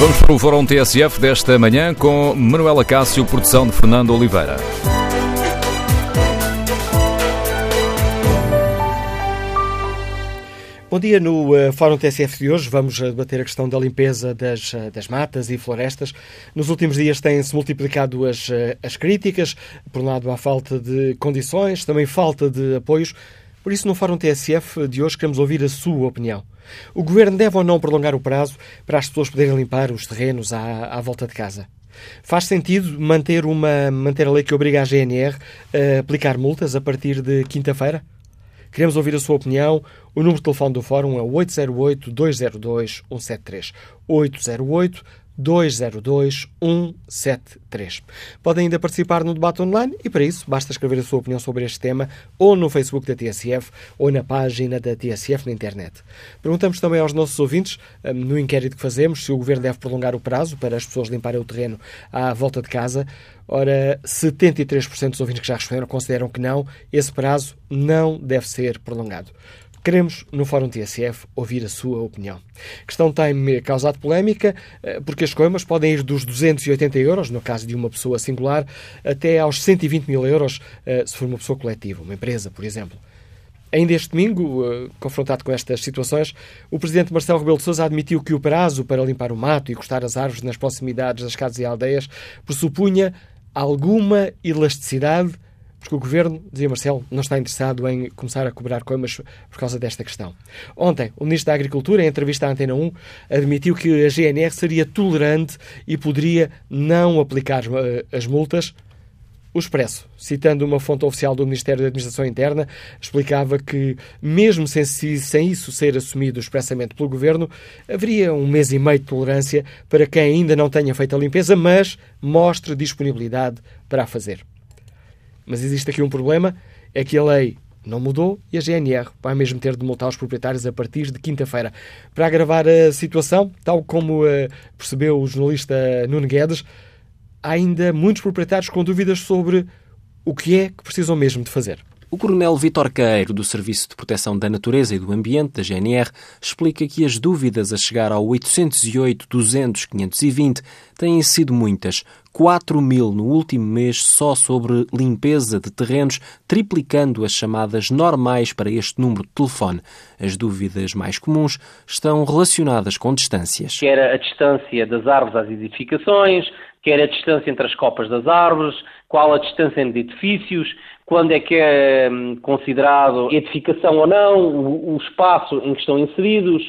Vamos para o Fórum TSF desta manhã com Manuela Cássio, produção de Fernando Oliveira. Bom dia. No uh, Fórum TSF de hoje vamos uh, debater a questão da limpeza das, uh, das matas e florestas. Nos últimos dias têm-se multiplicado as, as críticas, por um lado à falta de condições, também falta de apoios. Por isso, no Fórum TSF de hoje queremos ouvir a sua opinião. O Governo deve ou não prolongar o prazo para as pessoas poderem limpar os terrenos à, à volta de casa? Faz sentido manter, uma, manter a lei que obriga a GNR a aplicar multas a partir de quinta-feira? Queremos ouvir a sua opinião. O número de telefone do Fórum é 808-202-173. 808 202 173. Podem ainda participar no debate online e, para isso, basta escrever a sua opinião sobre este tema ou no Facebook da TSF ou na página da TSF na internet. Perguntamos também aos nossos ouvintes, hum, no inquérito que fazemos, se o Governo deve prolongar o prazo para as pessoas limparem o terreno à volta de casa. Ora, 73% dos ouvintes que já responderam consideram que não, esse prazo não deve ser prolongado. Queremos, no Fórum TSF, ouvir a sua opinião. A questão tem causado polémica eh, porque as coimas podem ir dos 280 euros, no caso de uma pessoa singular, até aos 120 mil euros eh, se for uma pessoa coletiva, uma empresa, por exemplo. Ainda este domingo, eh, confrontado com estas situações, o Presidente Marcelo Rebelo de Sousa admitiu que o prazo para limpar o mato e cortar as árvores nas proximidades das casas e aldeias pressupunha alguma elasticidade porque o Governo, dizia Marcelo, não está interessado em começar a cobrar coimas por causa desta questão. Ontem, o Ministro da Agricultura, em entrevista à Antena 1, admitiu que a GNR seria tolerante e poderia não aplicar uh, as multas. O Expresso, citando uma fonte oficial do Ministério da Administração Interna, explicava que, mesmo sem, sem isso ser assumido expressamente pelo Governo, haveria um mês e meio de tolerância para quem ainda não tenha feito a limpeza, mas mostre disponibilidade para a fazer. Mas existe aqui um problema, é que a lei não mudou e a GNR vai mesmo ter de multar os proprietários a partir de quinta-feira. Para agravar a situação, tal como uh, percebeu o jornalista Nuno Guedes, há ainda muitos proprietários com dúvidas sobre o que é que precisam mesmo de fazer. O coronel Vitor Queiro, do Serviço de Proteção da Natureza e do Ambiente, da GNR, explica que as dúvidas a chegar ao 808, 200, 520 têm sido muitas. 4 mil no último mês só sobre limpeza de terrenos, triplicando as chamadas normais para este número de telefone. As dúvidas mais comuns estão relacionadas com distâncias. Quer a distância das árvores às edificações, quer a distância entre as copas das árvores, qual a distância entre edifícios, quando é que é hum, considerado edificação ou não, o, o espaço em que estão inseridos,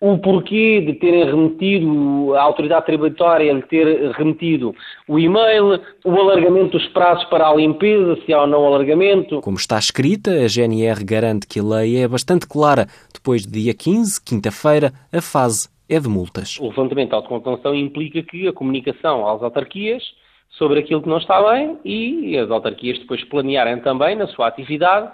o porquê de terem remetido, a autoridade tributária de ter remetido o e-mail, o alargamento dos prazos para a limpeza, se há ou não alargamento. Como está escrita, a GNR garante que a lei é bastante clara. Depois de dia 15, quinta-feira, a fase é de multas. O levantamento de autocontenção implica que a comunicação às autarquias sobre aquilo que não está bem e as autarquias depois planearem também na sua atividade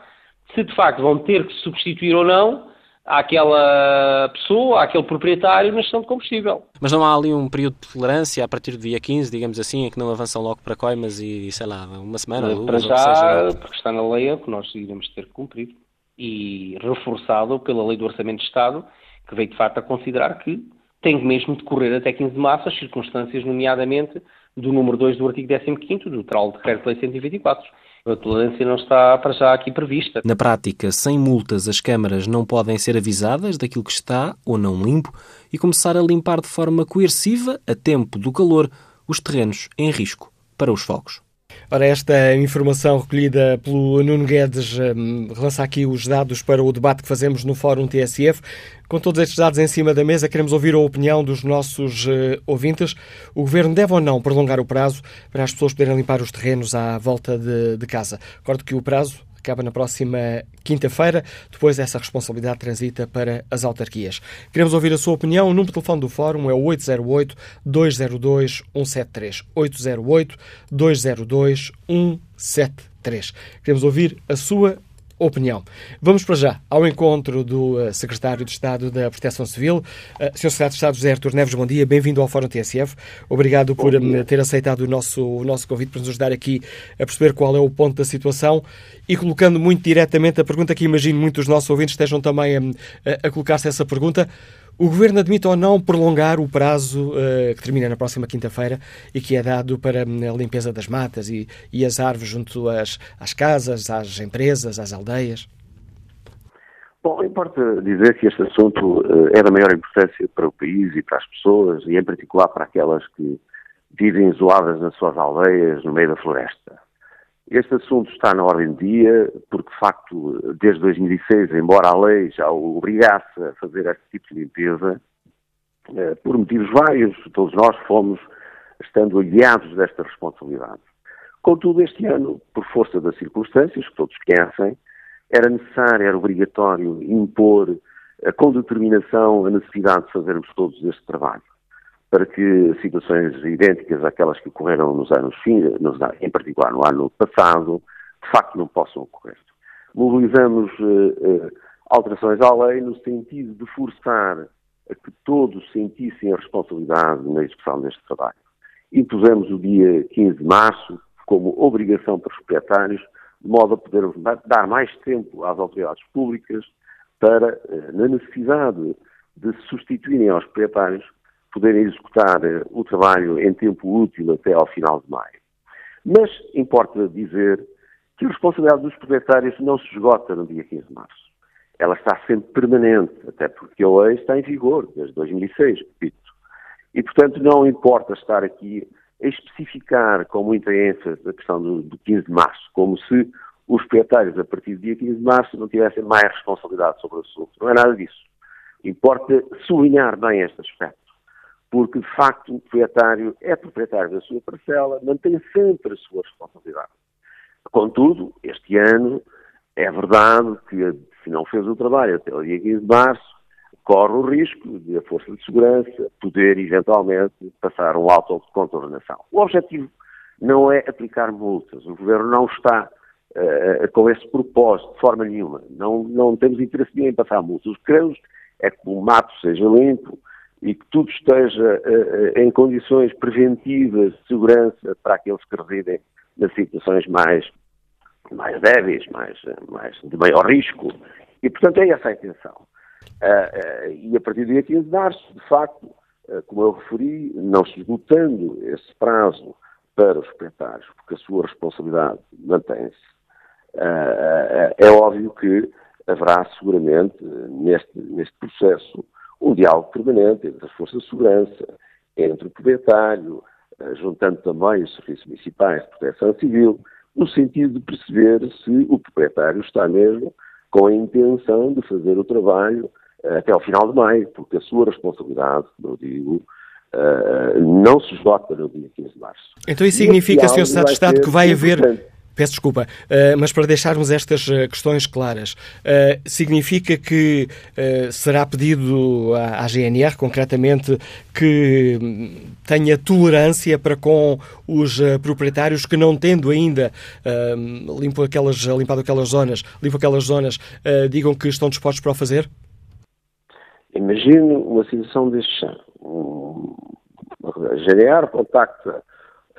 se de facto vão ter que substituir ou não àquela pessoa, àquele proprietário na gestão de combustível. Mas não há ali um período de tolerância a partir do dia 15, digamos assim, em que não avançam logo para coimas e, sei lá, uma semana ou duas? Para já, porque está na lei, é que nós iremos ter que cumprir. E reforçado pela lei do Orçamento de Estado, que veio de facto a considerar que tem mesmo de correr até 15 de março as circunstâncias, nomeadamente do número 2 do artigo 15 do tal Decreto-Lei 124. A tolerância não está para já aqui prevista. Na prática, sem multas, as câmaras não podem ser avisadas daquilo que está ou não limpo e começar a limpar de forma coerciva, a tempo do calor, os terrenos em risco para os fogos. Ora, esta informação recolhida pelo Nuno Guedes um, relança aqui os dados para o debate que fazemos no Fórum TSF. Com todos estes dados em cima da mesa, queremos ouvir a opinião dos nossos uh, ouvintes. O Governo deve ou não prolongar o prazo para as pessoas poderem limpar os terrenos à volta de, de casa? Recordo que o prazo acaba na próxima quinta-feira. Depois essa responsabilidade transita para as autarquias. Queremos ouvir a sua opinião. O número de telefone do Fórum é o 808-202-173. 808-202-173. Queremos ouvir a sua opinião. Vamos para já ao encontro do uh, Secretário de Estado da Proteção Civil. Uh, Sr. Secretário de Estado José Artur Neves, bom dia, bem-vindo ao Fórum TSF. Obrigado por um, ter aceitado o nosso, o nosso convite para nos ajudar aqui a perceber qual é o ponto da situação e colocando muito diretamente a pergunta que imagino muitos dos nossos ouvintes estejam também a, a colocar-se essa pergunta. O Governo admite ou não prolongar o prazo uh, que termina na próxima quinta-feira e que é dado para hum, a limpeza das matas e, e as árvores junto às, às casas, às empresas, às aldeias? Bom, importa dizer que este assunto uh, é da maior importância para o país e para as pessoas, e em particular para aquelas que vivem isoladas nas suas aldeias, no meio da floresta. Este assunto está na ordem do dia, porque, de facto, desde 2006, embora a lei já o obrigasse a fazer este tipo de limpeza, uh, por motivos vários, todos nós fomos estando guiados desta responsabilidade. Contudo, este ano, por força das circunstâncias, que todos conhecem, era necessário, era obrigatório impor com determinação a necessidade de fazermos todos este trabalho, para que situações idênticas àquelas que ocorreram nos anos, em particular no ano passado, de facto não possam ocorrer. Mobilizamos uh, uh, alterações à lei no sentido de forçar a que todos sentissem a responsabilidade na execução deste trabalho. Impusemos o dia 15 de março como obrigação para os proprietários de modo a podermos dar mais tempo às autoridades públicas para, eh, na necessidade de substituírem aos proprietários, poderem executar eh, o trabalho em tempo útil até ao final de maio. Mas importa dizer que a responsabilidade dos proprietários não se esgota no dia 15 de março. Ela está sempre permanente, até porque a lei está em vigor desde 2006, repito. E, portanto, não importa estar aqui a especificar com muita ênfase a questão do, do 15 de março, como se os proprietários, a partir do dia 15 de março, não tivessem mais responsabilidade sobre o assunto. Não é nada disso. Importa sublinhar bem este aspecto, porque, de facto, o proprietário é proprietário da sua parcela, mantém sempre a sua responsabilidade. Contudo, este ano, é verdade que, se não fez o trabalho até o dia 15 de março, corre o risco de a Força de Segurança poder, eventualmente, passar um auto de contornação. O objetivo não é aplicar multas. O Governo não está uh, com esse propósito, de forma nenhuma. Não, não temos interesse nenhum em passar multas. O que queremos é que o mato seja limpo e que tudo esteja uh, em condições preventivas de segurança para aqueles que residem nas situações mais, mais débeis, mais, mais de maior risco. E, portanto, é essa a intenção. Uh, uh, e a partir do dia 15 de março, de facto, como eu referi, não se esgotando esse prazo para os proprietários, porque a sua responsabilidade mantém-se, é óbvio que haverá seguramente neste, neste processo um diálogo permanente entre as forças de segurança, entre o proprietário, juntando também os serviços municipais de proteção civil, no sentido de perceber se o proprietário está mesmo com a intenção de fazer o trabalho até ao final de maio, porque a sua responsabilidade, como eu digo, uh, não se esgota no dia 15 de março. Então isso significa, Sr. Secretário de Estado, que vai haver... Peço desculpa, uh, mas para deixarmos estas uh, questões claras, uh, significa que será pedido à, GNR, concretamente, que hum, tenha tolerância para com os proprietários que, não tendo ainda hum, limpo aquelas, limpado aquelas zonas, limpo aquelas zonas, digam que estão dispostos para o fazer? Imagino uma situação deste. Um, a GDR contacta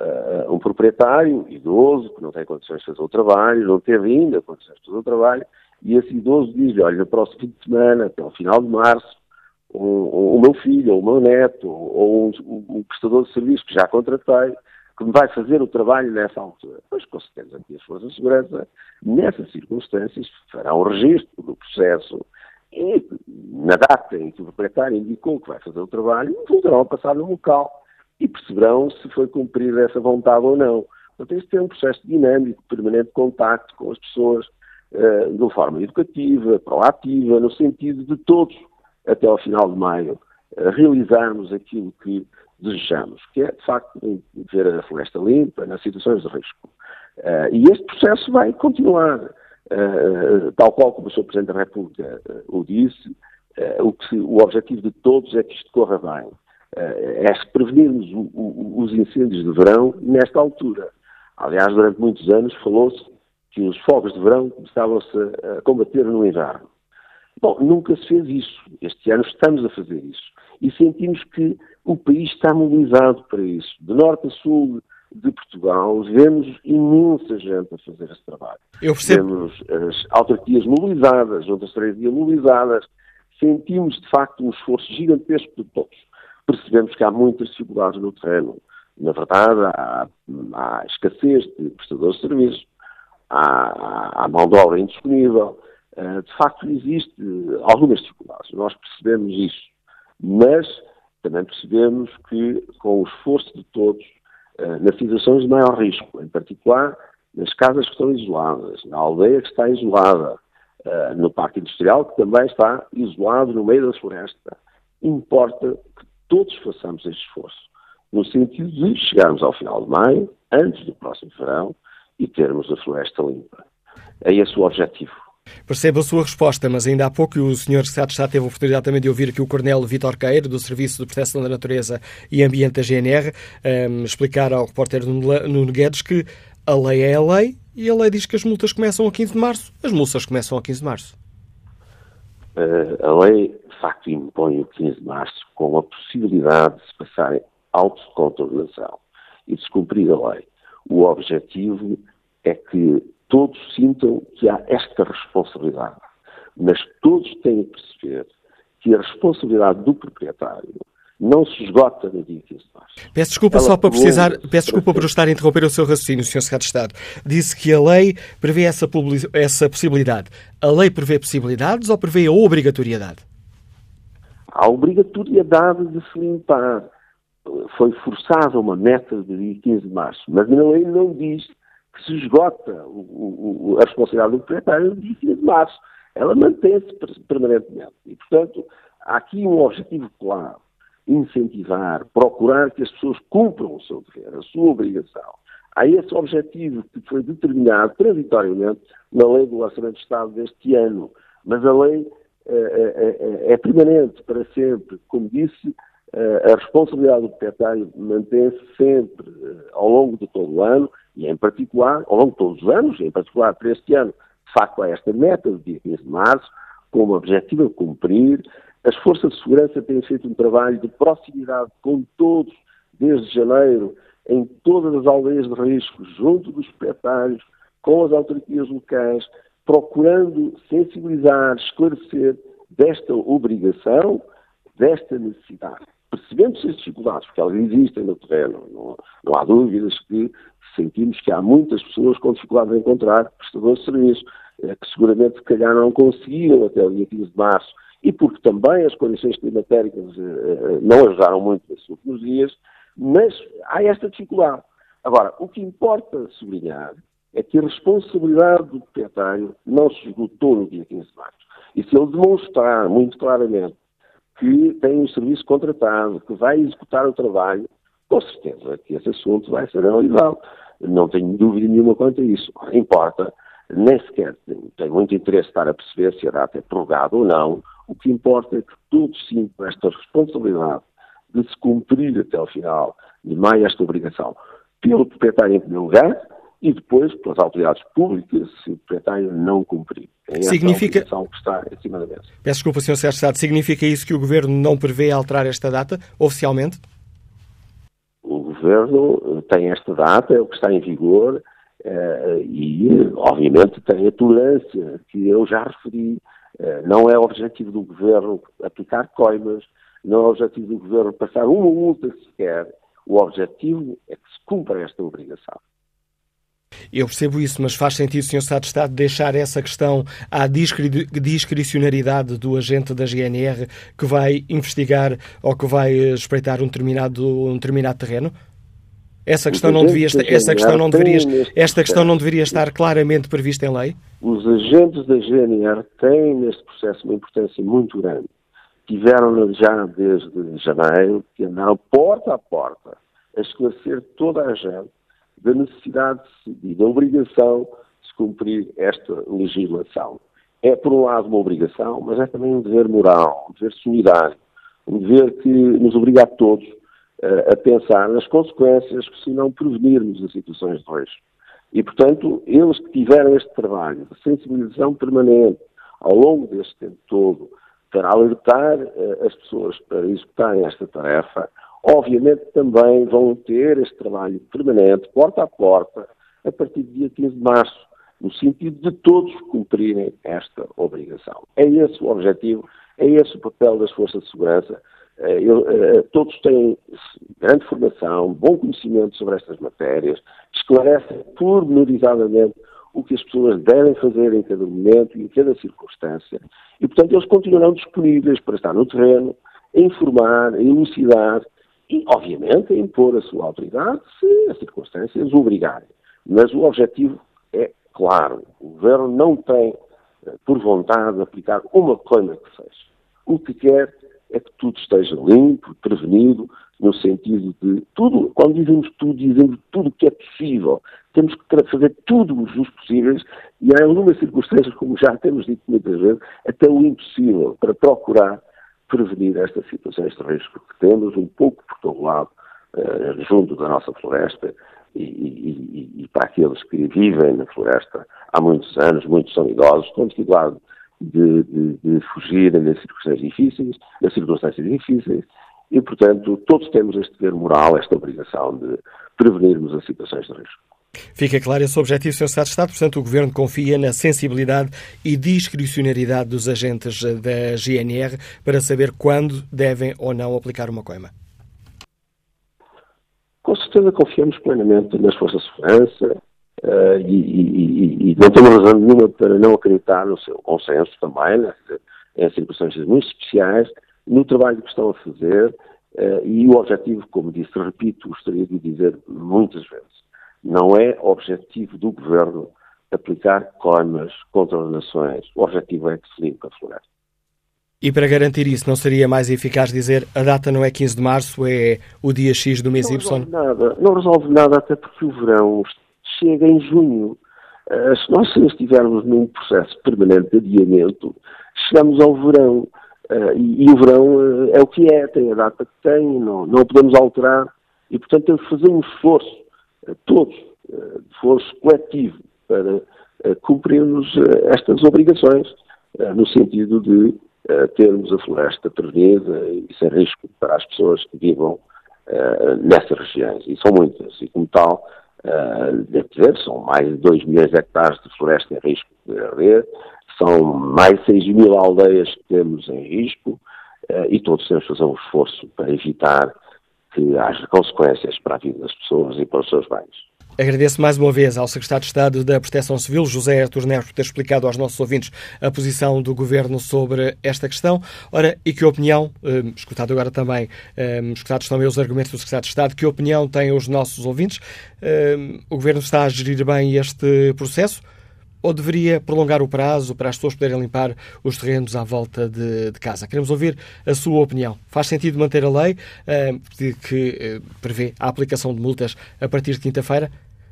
uh, um proprietário idoso que não tem condições de fazer o trabalho, não teve ainda condições de fazer o trabalho, e esse idoso diz-lhe, olha, no próximo fim de semana, até ao final de março, o, o meu filho, ou o meu neto, ou um, um, prestador de serviço que já contratei, que me vai fazer o trabalho nessa altura. Pois, com certeza, que as forças de segurança, nessas circunstâncias, farão um registro do processo e, na data em que o proprietário indicou que vai fazer o trabalho, voltarão a passar no local e perceberão se foi cumprir essa vontade ou não. Portanto, este é um processo dinâmico, permanente contacto com as pessoas uh, de uma forma educativa, proativa, no sentido de todos, até ao final de maio, uh, realizarmos aquilo que desejamos, que é, de facto, ver a floresta limpa nas situações de risco. Uh, e este processo vai continuar. Tal qual como o Sr. Presidente da República o disse, o, que, o objetivo de todos é que isto corra bem. É se prevenirmos o, o, os incêndios de verão nesta altura. Aliás, durante muitos anos falou-se que os fogos de verão começavam-se a, a combater no inverno. Bom, nunca se fez isso. Este ano estamos a fazer isso. E sentimos que o país está mobilizado para isso. De norte a sul, de Portugal, vemos imensa gente a fazer esse trabalho. Eu percebo. Vemos as autarquias mobilizadas, outras três dias mobilizadas, sentimos, de facto, um esforço gigantesco de todos. Percebemos que há muitas dificuldades no terreno. Na verdade, há, há escassez de prestadores de serviços, há, há mão de obra indisponível. Uh, de facto, existe algumas dificuldades. Nós percebemos isso. Mas também percebemos que, com o esforço de todos, uh, nas situações de maior risco, em particular nas casas que estão isoladas, na aldeia que está isolada, uh, no parque industrial que também está isolado no meio da floresta, importa todos façamos este esforço, no sentido de chegarmos ao final de maio, antes do próximo verão, e termos a floresta limpa. É esse o objetivo. Percebo a sua resposta, mas ainda há pouco o Sr. Secretário de Estado teve a oportunidade também de ouvir aqui o Coronel Vitor Queiro, do Serviço de Proteção da Natureza e Ambiente da GNR, um, ehm, explicar ao repórter Nuno Guedes que a lei é a lei e a lei diz que as multas começam a 15 de março. As multas começam a 15 de março. Uh, a lei, de facto, impõe o 15 de março com a possibilidade de se passar autocontrolação e de se cumprir a lei. O objetivo é que todos sintam que há esta responsabilidade, mas todos têm que perceber que a responsabilidade do proprietário não se esgota no dia 15 de março. Peço desculpa Ela só para precisar, peço desculpa por estar a interromper o seu raciocínio, Sr. Secretário de Estado. Disse que a lei prevê essa, essa possibilidade. A lei prevê possibilidades ou prevê a obrigatoriedade? A obrigatoriedade de se limpar. Foi forçada uma meta de dia 15 de março, mas a lei não diz que se esgota o, o, a responsabilidade do proprietário no dia 15 de março. Ela mantém-se permanentemente. E, portanto, há aqui um objetivo claro incentivar, procurar que as pessoas cumpram o seu dever, a sua obrigação. Há esse objetivo que foi determinado transitoriamente na Lei do Orçamento de Estado deste ano, mas a lei é, é, é permanente para sempre. Como disse, a responsabilidade do proprietário mantém-se sempre ao longo de todo o ano e, em particular, ao longo de todos os anos, em particular para este ano, de facto, há esta meta do dia 15 de março, como objetivo a cumprir, as forças de segurança têm feito um trabalho de proximidade com todos, desde janeiro, em todas as aldeias de risco, junto dos proprietários, com as autarquias locais, procurando sensibilizar, esclarecer desta obrigação, desta necessidade. Percebendo-se as dificuldades, porque elas existem no terreno, não, não, há dúvidas que sentimos que há muitas pessoas com dificuldade de encontrar prestadores de serviços, eh, que seguramente, se calhar, não conseguiram até o dia 15 de março e porque também as condições climatéricas uh, não ajudaram muito nesses últimos dias, mas há esta dificuldade. Agora, o que importa sublinhar é que a responsabilidade do proprietário não se esgotou no dia 15 de março. E se ele demonstrar muito claramente que tem um serviço contratado, que vai executar o trabalho, com certeza que esse assunto vai ser analisado. Não tenho dúvida nenhuma quanto a isso. Importa, nem sequer tem muito interesse estar a perceber se a data é prorrogada ou não, o que importa é que todos sintam esta responsabilidade de se cumprir até ao final de maio esta obrigação pelo proprietário em primeiro lugar e depois pelas autoridades públicas se o proprietário não cumprir. É significa... que está acima da mesa. Peço desculpa, Sr. Sérgio Estado. Significa isso que o Governo não prevê alterar esta data, oficialmente? O Governo tem esta data, é o que está em vigor, eh, e, obviamente, tem a tolerância que eu já referi eh, não é objetivo do governo aplicar coimas, não é objetivo do governo passar uma multa sequer. O objetivo é que se cumpra esta obrigação. Eu percebo isso, mas faz sentido, Sr. Estado de Estado, deixar essa questão à discricionariedade do agente da GNR que vai investigar ou que vai espreitar um determinado, um determinado terreno? Essa questão não devia estar, essa questão não deveria, esta questão não deveria estar claramente prevista em lei? Os agentes da GNR têm neste processo uma importância muito grande. Tiveram já desde janeiro que andaram porta a porta a esclarecer toda a gente da necessidade e da obrigação de se cumprir esta legislação. É, por um lado, uma obrigação, mas é também um dever moral, um dever solidário, um dever que nos obriga a todos a pensar nas consequências se não prevenirmos as situações de risco. E, portanto, eles que tiveram este trabalho de sensibilização permanente ao longo deste tempo todo para alertar uh, as pessoas para executarem esta tarefa, obviamente também vão ter este trabalho permanente, porta a porta, a partir do dia 15 de março, no sentido de todos cumprirem esta obrigação. É esse o objetivo É esse o papel das forças de segurança. Eh, eh, todos têm grande formação, bom conhecimento sobre estas matérias, esclarecem pormenorizadamente o que as pessoas devem fazer em cada momento e em cada circunstância. E, portanto, eles continuarão disponíveis para estar no terreno, a informar, a elucidar e, obviamente, a impor a sua autoridade se as circunstâncias o obrigarem. Mas o objetivo é claro. O governo não tem eh, por vontade de aplicar uma coisa que seja. O que quer é que tudo esteja limpo, prevenido, no sentido de tudo, quando dizemos tudo, dizemos tudo o que é possível. Temos que fazer tudo os possíveis e há algumas circunstâncias, como já temos dito muitas vezes, até o impossível para procurar prevenir estas situações de risco que temos um pouco por todo lado, uh, junto da nossa floresta e, e, e, para aqueles que vivem na floresta há muitos anos, muitos são idosos, com dificuldade de, de, de fugirem das circunstâncias difíceis, das circunstâncias difíceis, e, portanto, todos temos este dever moral, esta obrigação de prevenirmos as situações de risco. Fica claro esse objetivo, Sr. Secretário de Estado. Portanto, o Governo confia na sensibilidade e discricionariedade dos agentes da GNR para saber quando devem ou não aplicar uma coima. Com certeza confiamos plenamente nas forças de segurança uh, e, e, e, não temos razão nenhuma para não acreditar no seu consenso também, né, em circunstâncias muito especiais, no trabalho que estão a fazer uh, e o objetivo, como disse, repito, gostaria de dizer muitas vezes, não é objetivo do governo aplicar coimas contra as nações. O objetivo é que se limpe a floresta. E para garantir isso, não seria mais eficaz dizer a data não é 15 de março, é o dia X do mês não Y? Resolve nada, não resolve nada, até porque o verão chega em junho. Uh, se nós estivermos num processo permanente de adiamento, chegamos ao verão. Uh, e, e, o verão uh, é o que é, tem a data que tem, não, não podemos alterar. E, portanto, temos que fazer um esforço todos, eh, de esforço coletivo, para eh, cumprirmos eh, estas obrigações, no sentido de termos a floresta prevenida e sem risco para as pessoas que vivam nessas regiões. E são muitas, e como tal, deve dizer, são mais de 2 milhões de hectares de floresta em risco de arder, são mais de 6 mil aldeias que temos em risco, e todos temos que fazer um esforço para evitar que haja consequências para a vida das pessoas e para os seus bens. Agradeço mais uma vez ao Secretário de Estado da Proteção Civil, José Artur Neves, por ter explicado aos nossos ouvintes a posição do Governo sobre esta questão. Ora, e que opinião, eh, escutado agora também, eh, escutados também os argumentos do Secretário de Estado, que opinião têm os nossos ouvintes? Eh, o Governo está a gerir bem este processo? Ou deveria prolongar o prazo para as pessoas poderem limpar os terrenos à volta de, de casa? Queremos ouvir a sua opinião. Faz sentido manter a lei uh, que uh, prevê a aplicação de multas a partir de quinta-feira?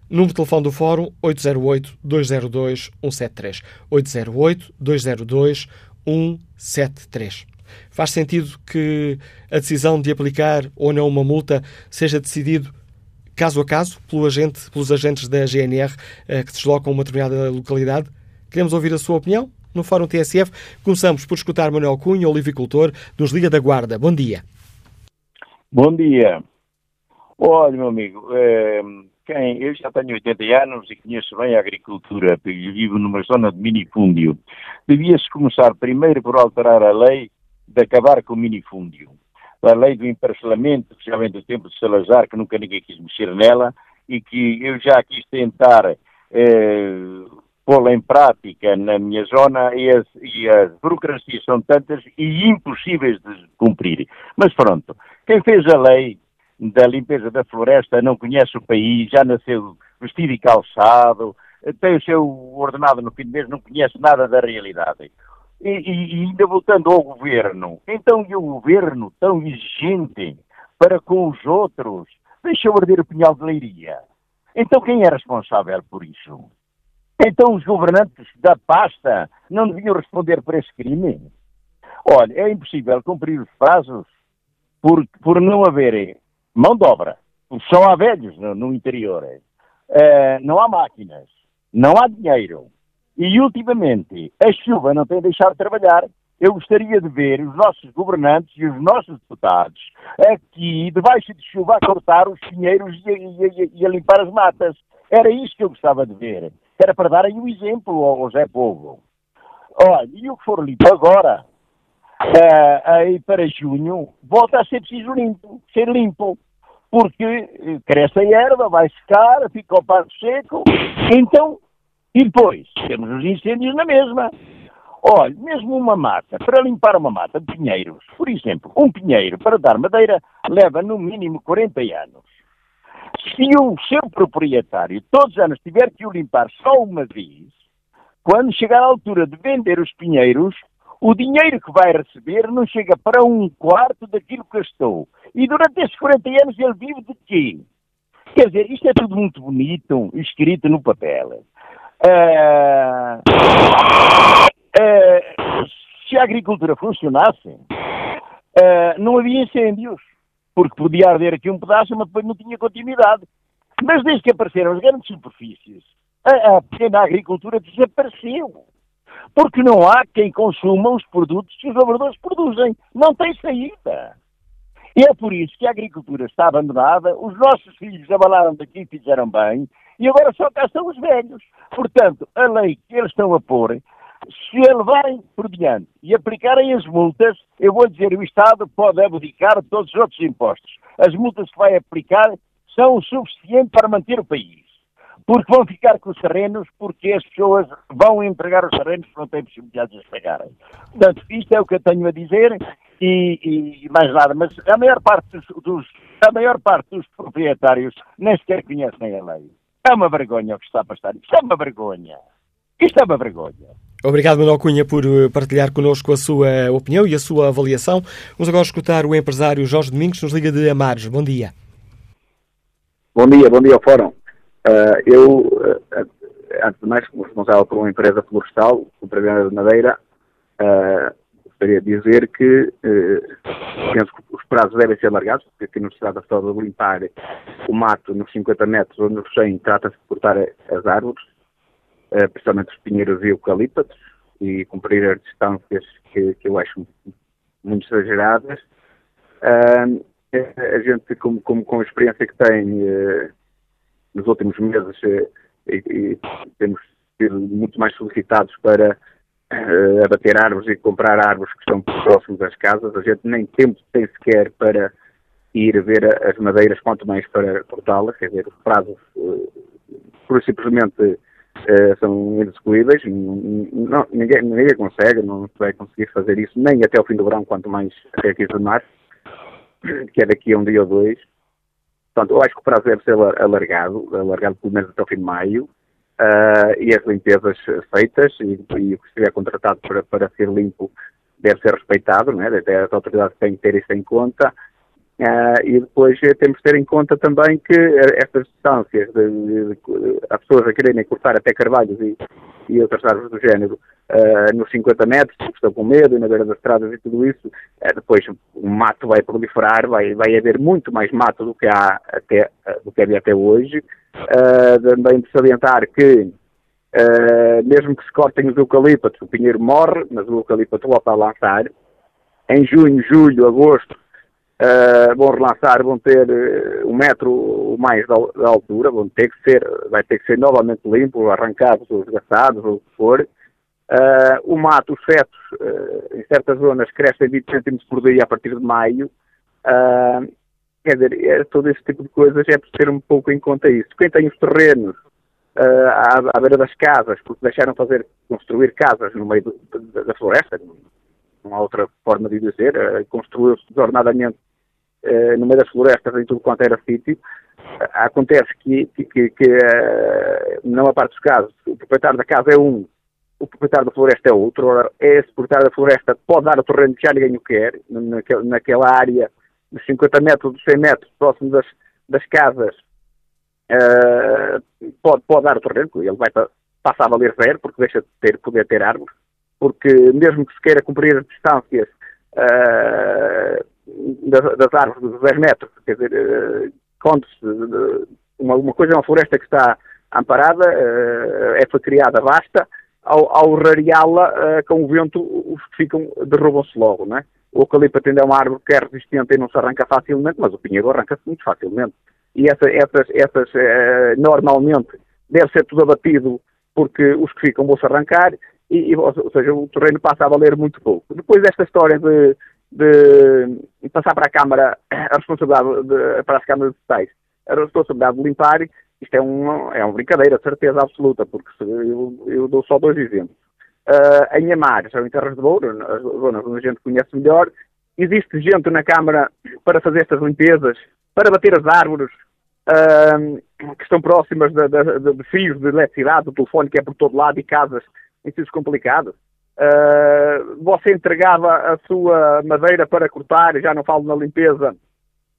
Número de telefone do Fórum 808-202-173. 808-202-173. Faz sentido que a decisão de aplicar ou não uma multa seja decidido caso a caso, pelo agente, pelos agentes da GNR eh, que se deslocam a uma determinada localidade? Queremos ouvir a sua opinião? No Fórum TSF, começamos por escutar Manuel Cunha, olivicultor, dos Liga da Guarda. Bom dia. Bom dia. Olha, meu amigo, é, quem, eu já tenho 80 anos e conheço bem a agricultura, vivo numa zona de minifúndio. Devia-se começar primeiro por alterar a lei de acabar com o minifúndio a lei do emparcelamento, especialmente do tempo de Salazar, que nunca ninguém quis mexer nela, e que eu já quis tentar eh, pô-la em prática na minha zona, e as, e as burocracias são tantas e impossíveis de cumprir. Mas pronto, quem fez a lei da limpeza da floresta não conhece o país, já nasceu vestido e calçado, tem o seu ordenado no fim do mês, não conhece nada da realidade. E, e, ainda voltando ao governo, então e o governo tão exigente para com os outros deixou arder o pinhal de leiria? Então quem é responsável por isso? Então os governantes da pasta não deviam responder por esse crime? Olha, é impossível cumprir os prazos por, por não haver mão de obra. Só há velhos no, no interior. Uh, não há máquinas, não há dinheiro, e, ultimamente, a chuva não tem deixado de trabalhar. Eu gostaria de ver os nossos governantes e os nossos deputados aqui, debaixo de chuva, a cortar os pinheiros e a, e, e a, limpar as matas. Era isso que eu gostava de ver. Era para darem um exemplo ao Zé Povo. Olha, e o que for limpo agora? uh, aí para junho, volta a ser preciso limpo, ser limpo. Porque eh, cresce a erva, vai secar, fica o pasto seco. Então, e depois, temos os incêndios na mesma. Olha, mesmo uma mata, para limpar uma mata de pinheiros, por exemplo, um pinheiro para dar madeira leva no mínimo 40 anos. Se o seu proprietário todos os anos tiver que o limpar só uma vez, quando chegar à altura de vender os pinheiros, o dinheiro que vai receber não chega para um quarto daquilo que gastou. E durante esses 40 anos ele vive de quê? Quer dizer, isto é tudo muito bonito, escrito no papel. Uh, uh, se a agricultura funcionasse, uh, não havia incêndios, porque podia arder aqui um pedaço, mas depois não tinha continuidade. Mas desde que apareceram as grandes superfícies, a, a pequena agricultura desapareceu. Porque não há quem consuma os produtos que os lavradores produzem. Não tem saída. E é por isso que a agricultura está abandonada, os nossos filhos abalaram daqui e fizeram bem, e agora só cá estão os velhos. Portanto, a lei que eles estão a pôr, se a levarem por diante e aplicarem as multas, eu vou dizer, o Estado pode abdicar todos os outros impostos. As multas que vai aplicar são o suficiente para manter o país porque vão ficar com os terrenos, porque as pessoas vão entregar os terrenos que não têm possibilidades de pagarem. Portanto, isto é o que eu tenho a dizer e, e mais nada. Mas a maior, parte dos, dos, a maior parte dos proprietários nem sequer conhecem a lei. É uma vergonha o que está a passar. Isto é uma vergonha. Isto é uma vergonha. Obrigado, Manuel Cunha, por eh, partilhar connosco a sua opinião e a sua avaliação. Vamos agora escutar o empresário Jorge Domingos, nos Liga de Amares. Bom dia. Bom dia, bom dia ao Fórum. Uh, eu, uh, antes de mais, como responsável por uma empresa florestal, com Praga de Madeira, uh, gostaria de dizer que penso que os prazos devem ser alargados, porque aqui se trata só de limpar o mato nos 50 metros ou nos 100, trata-se de cortar as árvores, principalmente os pinheiros e eucaliptos, e cumprir as distâncias que, que eu acho muito exageradas. a gente, como, como, com a experiência que tem nos últimos meses eh, e, e temos sido muito mais solicitados para uh, abater árvores e comprar árvores que estão próximos das casas. A gente nem tempo tem sequer para ir ver as madeiras, quanto mais para cortá-las, quer dizer, os prazos uh, simplesmente uh, são inexecuíveis, ninguém, ninguém consegue, não vai conseguir fazer isso nem até o fim do verão, quanto mais até aqui de março, que é daqui a um dia ou dois. Portanto, eu acho que o prazo deve ser alargado, alargado pelo menos até o fim de maio, uh, e as limpezas feitas, e, e o que estiver contratado para, para ser limpo deve ser respeitado, né? as autoridades têm que ter isso em conta, Uh, e depois temos que ter em conta também que estas distâncias, de, de, de, pessoas a quererem cortar até carvalhos e, e outras árvores do género uh, nos 50 metros, porque estão com medo, e na beira das estradas e tudo isso, uh, depois o mato vai proliferar, vai, vai haver muito mais mato do que, há até, do que havia até hoje. também de salientar que mesmo que se cortem os eucaliptos, o pinheiro morre, mas o eucalipto volta a lançar. Em junho, julho, agosto, uh, vão relançar, vão ter uh, um metro mais da, altura, vão ter que ser, vai ter que ser novamente limpo, arrancados ou esgaçados, ou o que for. Uh, o mato, os fetos, uh, em certas zonas, crescem 20 centímetros por dia a partir de maio. quer dizer, é, todo esse tipo de coisas é preciso ter um pouco em conta isso. Quem tem os terrenos à, à, beira das casas, porque deixaram fazer, construir casas no meio do, da, da floresta, não há outra forma de dizer, uh, construiu-se desordenadamente uh, no meio das florestas, em tudo quanto era sítio. Uh, acontece que, que, que, não parte dos casos, o proprietário da casa é um, o proprietário da floresta é outro. Ora, esse proprietário da floresta pode dar o terreno que já ninguém o quer, naquela, naquela área dos 50 metros, dos 100 metros, próximo das, das casas, pode, pode dar o terreno, ele vai passar a valer zero, porque deixa de ter, poder ter árvores porque mesmo que se queira cumprir as distâncias uh, das, das, árvores dos 10 metros, quer dizer, uh, conte-se, uma, uma, coisa é uma floresta que está amparada, uh, é criada vasta, ao, ao rareá-la uh, com o vento, os que ficam derrubam-se logo, não é? O eucalipto ainda é uma árvore que é resistente e não se arranca facilmente, mas o pinheiro arranca-se muito facilmente. E essa, essas, essas normalmente, deve ser tudo abatido porque os que ficam vão-se arrancar e, ou seja, o terreno passa a valer muito pouco. Depois desta história de, de passar para a Câmara a responsabilidade de, para as câmaras de estatais, a responsabilidade de limpar, isto é, um, é uma brincadeira, certeza absoluta, porque eu, eu dou só dois exemplos. Uh, em Amares, em Terras de Ouro, as zonas onde a gente conhece melhor, existe gente na Câmara para fazer estas limpezas, para bater as árvores uh, que estão próximas de, fios de eletricidade, do telefone que é por todo lado e casas em sítios complicados. Uh, você entregava a sua madeira para cortar, já não falo na limpeza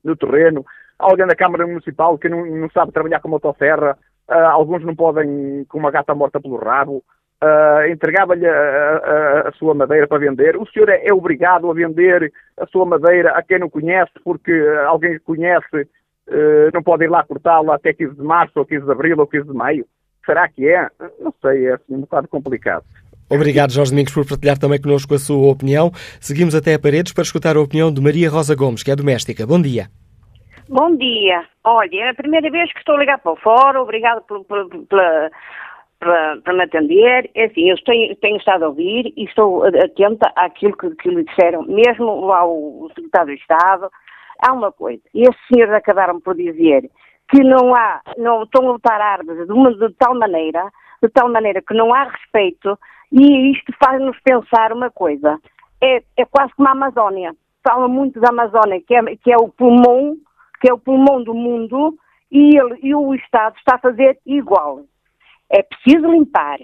do terreno, alguém da Câmara Municipal que não, não sabe trabalhar com motosserra, uh, alguns não podem com uma gata morta pelo rabo, uh, entregava-lhe a, a, a, sua madeira para vender. O senhor é, é, obrigado a vender a sua madeira a quem não conhece, porque alguém que conhece uh, não pode ir lá cortá-la até 15 de março, ou 15 de abril, ou 15 de maio. Será que é? Não sei, é assim, um bocado complicado. Obrigado, Jorge Domingos, por partilhar também connosco a sua opinião. Seguimos até a paredes para escutar a opinião de Maria Rosa Gomes, que é doméstica. Bom dia. Bom dia. Olha, é a primeira vez que estou a ligar para o fórum. Obrigado por, por, por, para, para me atender. É assim, eu tenho, tenho, estado a ouvir e estou atenta àquilo que, que lhe disseram, mesmo lá o, o secretário de Estado. Há uma coisa, e esses senhores acabaram por dizer que não há, não estão a lutar árvores de, uma, de tal maneira, de tal maneira que não há respeito, e isto faz-nos pensar uma coisa. É, é quase como a Amazónia. Fala muito da Amazónia, que é, que é o pulmão, que é o pulmão do mundo, e, ele, e o Estado está a fazer igual. É preciso limpar.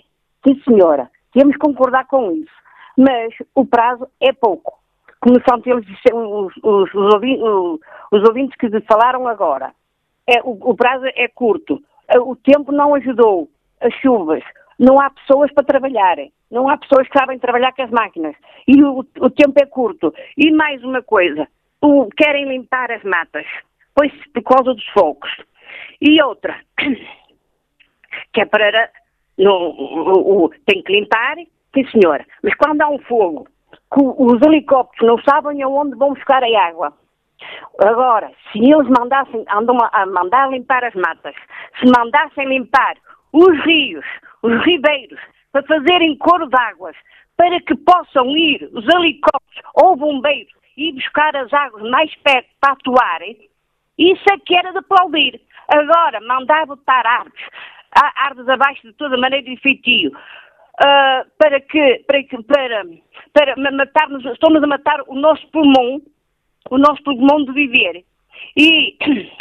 Sim, senhora. Temos que concordar com isso. Mas o prazo é pouco. Como são os, os, os ouvintes que falaram agora. É, o, o prazo é curto. O tempo não ajudou. As chuvas. Não há pessoas para trabalharem. Não há pessoas que sabem trabalhar com as máquinas. E o, o tempo é curto. E mais uma coisa. O, querem limpar as matas. Pois por causa dos fogos. E outra. que é para. No, tem que limpar, sim senhora. Mas quando há um fogo, os helicópteros não sabem aonde vão buscar a água. Agora, se eles mandassem, andam a, mandar limpar as matas, se mandassem limpar os rios, os ribeiros, para fazerem coro de águas, para que possam ir os helicópteros ou bombeiros e buscar as águas mais perto para atuarem, isso é que era de aplaudir. Agora, mandar botar árvores, árvores abaixo de toda maneira de feitio. Uh, para que, para, para, para matarmos, estamos a matar o nosso pulmão, o nosso pulmão de viver. E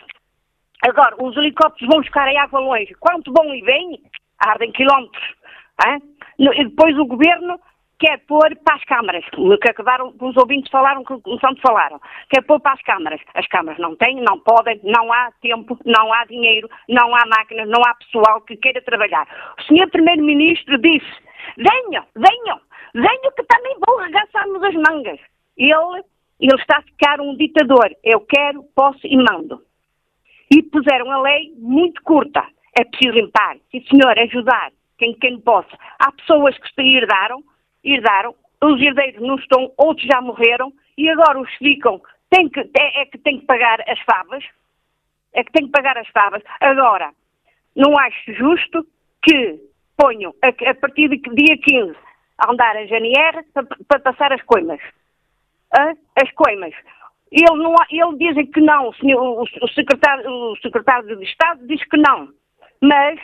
agora, os helicópteros vão buscar a água longe. Quanto vão e vêm? Ardem quilómetros. Hein? E depois o governo quer pôr para as câmaras, que acabaram, os ouvintes falaram, que o Santo falaram, quer pôr para as câmaras. As câmaras não têm, não podem, não há tempo, não há dinheiro, não há máquinas, não há pessoal que queira trabalhar. O senhor Primeiro-Ministro disse, venham, venham, venham que também vou regaçar-nos as mangas. Ele, ele está a ficar um ditador. Eu quero, posso e mando. E puseram a lei muito curta. É preciso limpar. Sim, senhor, ajudar. Quem, quem possa. Há pessoas que se herdaram herdaram, os herdeiros não estão, outros já morreram, e agora os ficam têm que, é, é que têm que pagar as favas, é que têm que pagar as favas. Agora, não acho justo que ponham, a, a partir de dia 15, a andar a GNR para, para passar as coimas. Ah, as coimas. Ele, não, ele dizem que não, o, senhor, o, secretário, o secretário de Estado diz que não, mas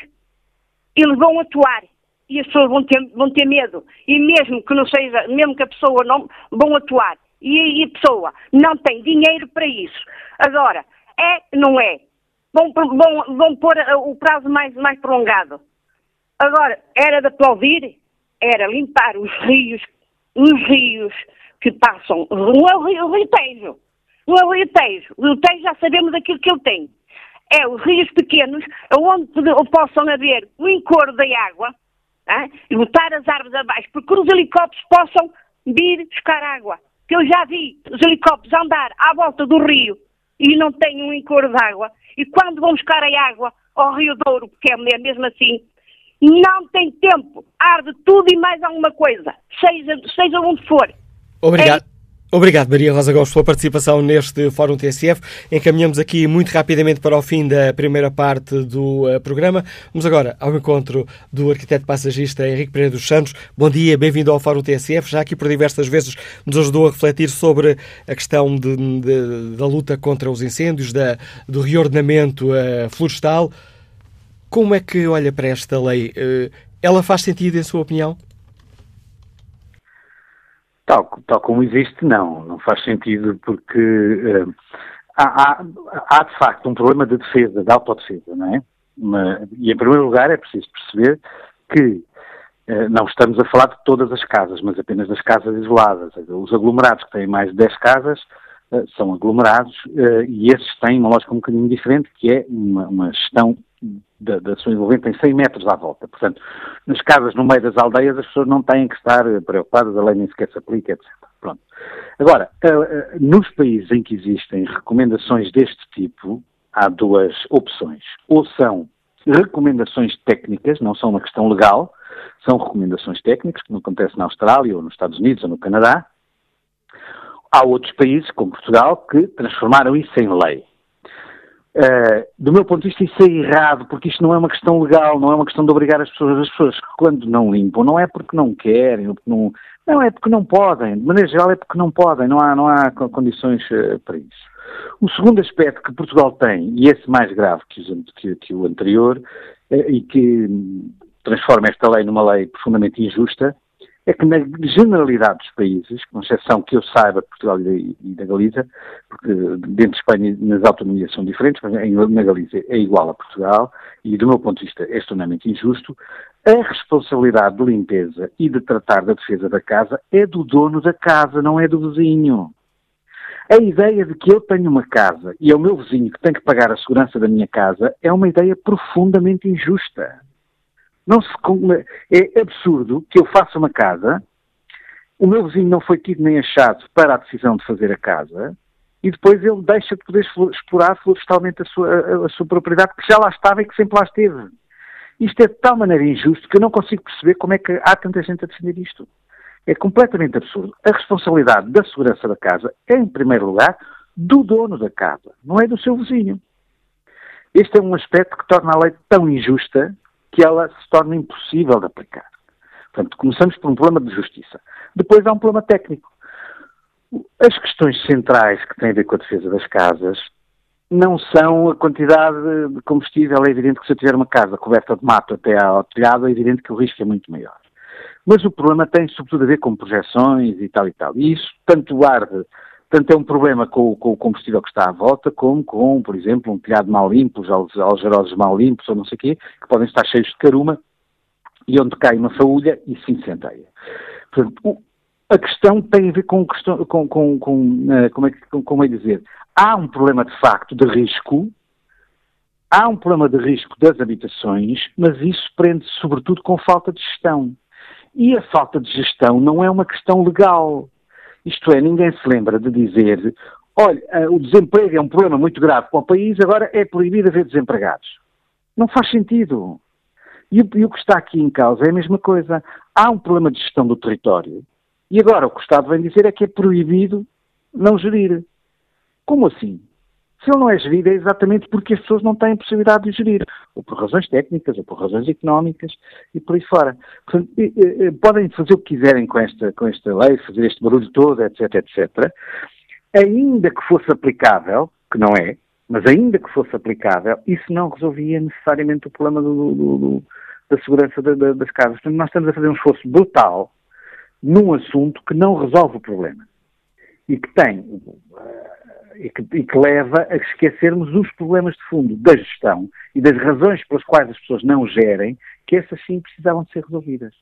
eles vão atuar e as pessoas vão ter, vão ter medo. E mesmo que não seja, mesmo que a pessoa não, vão atuar. E, e a pessoa não tem dinheiro para isso. Agora, é, não é? Vão, vão, vão pôr o prazo mais, mais prolongado. Agora, era de aplaudir, era limpar os rios, os rios que passam, não é o rio, Tejo, não é o rio Tejo, o rio Tejo já sabemos aquilo que ele tem. É os rios pequenos, onde possam haver o encouro da água, e botar as árvores abaixo, porque os helicópteros possam vir buscar água. Que eu já vi os helicópteros andar à volta do rio e não têm um encouro de água. E quando vão buscar a água ao Rio Douro, porque é mesmo assim, não tem tempo, arde tudo e mais alguma coisa, seja, seja onde for. Obrigado. É Obrigado, Maria Rosa Gomes, pela participação neste Fórum TSF. Encaminhamos aqui muito rapidamente para o fim da primeira parte do uh, programa. Vamos agora ao encontro do arquiteto paisagista Henrique Pereira dos Santos. Bom dia, bem-vindo ao Fórum TSF. Já aqui por diversas vezes nos ajudou a refletir sobre a questão de, de, da luta contra os incêndios, da, do reordenamento uh, florestal. Como é que olha para esta lei? Uh, ela faz sentido, em sua opinião? Tal, tal como existe, não. Não faz sentido porque uh, há, há, há, de facto um problema de defesa, de autodefesa, não é? Uma, e em primeiro lugar é preciso perceber que uh, não estamos a falar de todas as casas, mas apenas das casas isoladas. Os aglomerados que têm mais de 10 casas uh, são aglomerados e esses têm uma lógica um bocadinho diferente, que é uma, uma gestão da, da sua envolvente tem 100 metros à volta. Portanto, nas casas no meio das aldeias as pessoas não têm que estar preocupadas, a lei nem sequer se aplica, etc. Pronto. Agora, eh, eh, nos países em que existem recomendações deste tipo, há duas opções. Ou são recomendações técnicas, não são uma questão legal, são recomendações técnicas, como acontece na Austrália ou nos Estados Unidos ou no Canadá. Há outros países, como Portugal, que transformaram isso em lei. Uh, do meu ponto de vista, isso é errado, porque isto não é uma questão legal, não é uma questão de obrigar as pessoas. As pessoas, quando não limpam, não é porque não querem, porque não, não é porque não podem. De maneira geral, é porque não podem, não há, não há condições uh, para isso. O segundo aspecto que Portugal tem, e esse mais grave que, que, que o anterior, uh, e que transforma esta lei numa lei profundamente injusta, é que na generalidade dos países, com exceção que eu saiba de Portugal e da Galiza, porque dentro de Espanha nas autonomias são diferentes, mas na Galiza é igual a Portugal, e do meu ponto de vista é extremamente injusto, a responsabilidade de limpeza e de tratar da defesa da casa é do dono da casa, não é do vizinho. A ideia de que eu tenho uma casa e é o meu vizinho que tem que pagar a segurança da minha casa é uma ideia profundamente injusta. Não se, é absurdo que eu faça uma casa, o meu vizinho não foi tido nem achado para a decisão de fazer a casa, e depois ele deixa de poder explorar florestalmente a sua, a, a sua propriedade, que já lá estava e que sempre lá esteve. Isto é de tal maneira injusto que eu não consigo perceber como é que há tanta gente a defender isto. É completamente absurdo. A responsabilidade da segurança da casa é, em primeiro lugar, do dono da casa, não é do seu vizinho. Este é um aspecto que torna a lei tão injusta que ela se torna impossível de aplicar. Portanto, começamos por um problema de justiça. Depois há um problema técnico. As questões centrais que têm a ver com a defesa das casas não são a quantidade de combustível. É evidente que se eu tiver uma casa coberta de mato até ao telhado, é evidente que o risco é muito maior. Mas o problema tem sobretudo a ver com projeções e tal e tal. E isso tanto arde Portanto, é um problema com, com, o combustível que está à volta, como com, por exemplo, um telhado mal limpo, os algerosos mal limpos ou não sei o quê, que podem estar cheios de caruma, e onde cai uma faúlha e se incendeia. Portanto, o, a questão tem a ver com, com, com, com uh, como, é, com, como é dizer, há um problema de facto de risco, há um problema de risco das habitações, mas isso prende-se sobretudo com falta de gestão. E a falta de gestão não é uma questão legal. Isto é, ninguém se lembra de dizer, olha, eh, o desemprego é um problema muito grave para o país, agora é proibido haver desempregados. Não faz sentido. E, e o que está aqui em causa é a mesma coisa. Há um problema de gestão do território e agora o que o Estado vem dizer é que é proibido não gerir. Como assim? Se ele não é gerido, é exatamente porque as pessoas não têm possibilidade de gerir, ou por razões técnicas, ou por razões económicas, e por aí fora. Portanto, podem fazer o que quiserem com esta, com esta lei, fazer este barulho todo, etc, etc. Ainda que fosse aplicável, que não é, mas ainda que fosse aplicável, isso não resolvia necessariamente o problema do, do, do, da segurança da, da, das casas. Portanto, nós estamos a fazer um esforço brutal num assunto que não resolve o problema e que tem e que, e que, leva a esquecermos os problemas de fundo da gestão e das razões pelas quais as pessoas não gerem, que essas sim precisavam de ser resolvidas.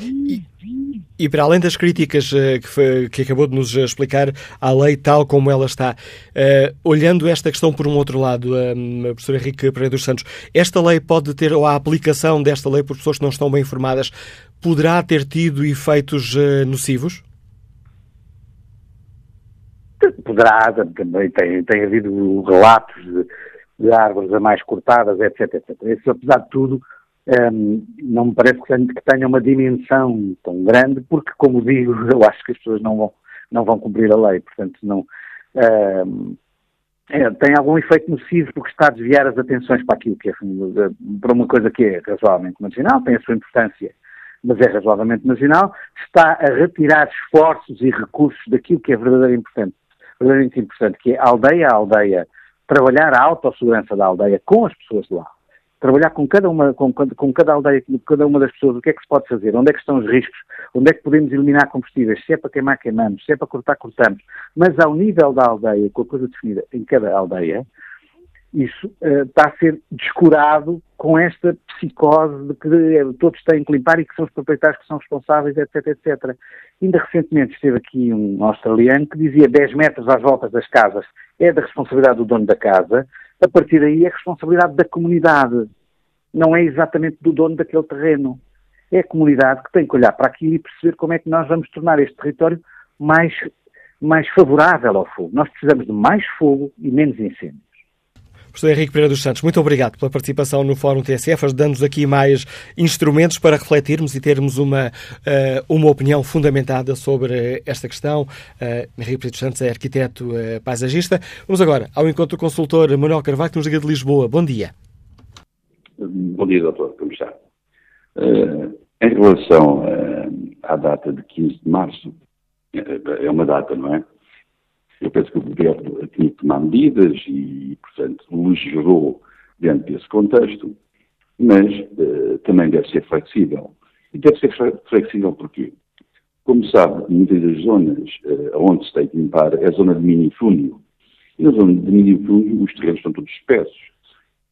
E, e, para além das críticas uh, que, foi, que, acabou de nos explicar à lei tal como ela está, uh, olhando esta questão por um outro lado, uh, professor Henrique Pereira dos Santos, esta lei pode ter, ou a aplicação desta lei por pessoas que não estão bem informadas, poderá ter tido efeitos uh, nocivos? Poderá, também tem, tem havido relatos de, de árvores a mais cortadas, etc, etc. Isso, apesar de tudo, um, não me parece que tenha uma dimensão tão grande, porque, como digo, eu acho que as pessoas não vão, não vão cumprir a lei. Portanto, não, uh, é, tem algum efeito nocivo porque está a desviar as atenções para aquilo que é, para uma coisa que é razoavelmente marginal, tem a sua importância, mas é razoavelmente marginal, está a retirar esforços e recursos daquilo que é verdadeiramente importante, verdadeiramente importante que é aldeia a aldeia, trabalhar a autossegurança da aldeia com as pessoas lá. Trabalhar com cada uma, com, com cada aldeia, com cada uma das pessoas, o que é que se pode fazer, onde é que estão os riscos, onde é que podemos eliminar combustíveis, se é para queimar, queimamos, se é para cortar, cortamos. Mas ao nível da aldeia, com a coisa definida em cada aldeia, isso uh, está a ser descurado com esta psicose de que uh, todos têm que limpar e que são os proprietários que são responsáveis, etc, etc. Ainda recentemente esteve aqui um australiano que dizia 10 metros às voltas das casas é da responsabilidade do dono da casa, a partir daí é responsabilidade da comunidade. Não é exatamente do dono daquele terreno. É a comunidade que tem que olhar para aquilo e perceber como é que nós vamos tornar este território mais, mais favorável ao fogo. Nós precisamos de mais fogo e menos incêndios. Professor Henrique Pereira dos Santos, muito obrigado pela participação no Fórum TSF, dando-nos aqui mais instrumentos para refletirmos e termos uma, uh, uma opinião fundamentada sobre esta questão. Uh, Henrique Pereira dos Santos é arquiteto uh, paisagista. Vamos agora ao encontro do consultor Manuel Carvalho, que nos liga de Lisboa. Bom dia. Bom dia, doutor. Como está? Uh, em relação à data de 15 de março, é uma data, não é? Eu penso que o governo tinha que tomar medidas e, portanto, legislou dentro desse contexto, mas uh, também deve ser flexível. E deve ser flexível porquê? Como sabe, muitas das zonas uh, onde se tem que limpar é a zona de minifúndio. E na zona de minifúndio os terrenos estão todos espessos.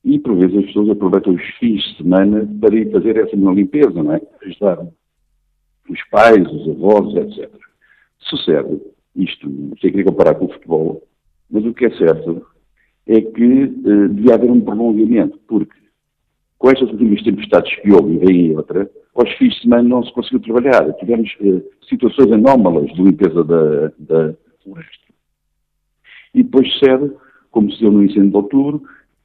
E, por vezes, as pessoas aproveitam os fins de semana para ir fazer essa minha limpeza, não é? Ajudar os pais, os avós, etc. Sucede isto, sem querer comparar com o futebol, mas o que é certo é que uh, devia haver um prolongamento, porque com estas últimas tempestades que houve e vem outra, aos fins de semana não se conseguiu trabalhar. Tivemos uh, situações anómalas de limpeza da, da floresta. E depois sucede, como se deu no incêndio de outubro,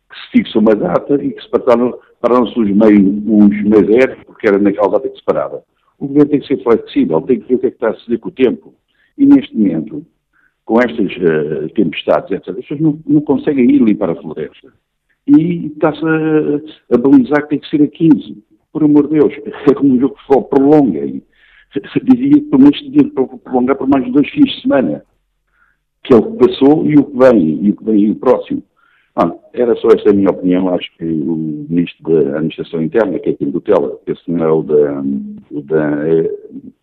que se fixa uma data e que se pararam, pararam-se os meios, os meios aéreos, porque era naquela data que se parava. O governo tem que ser flexível, tem que ver o que é que está a suceder com o tempo. E neste momento, com estas uh, tempestades, etc., as pessoas não, não, conseguem ir limpar a floresta. E está-se a, a balizar que tem que ser a 15. Por amor de Deus, é como um jogo de futebol, prolonguem. Dizia que pelo menos tinha que prolongar por mais dois fins de semana. Que é o que passou e o que vem, e o que vem e o próximo. Ah, era só esta a minha opinião. Acho que o Ministro da Administração Interna, que é quem tutela, esse não é o da, o da, é,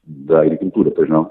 da Agricultura, pois não?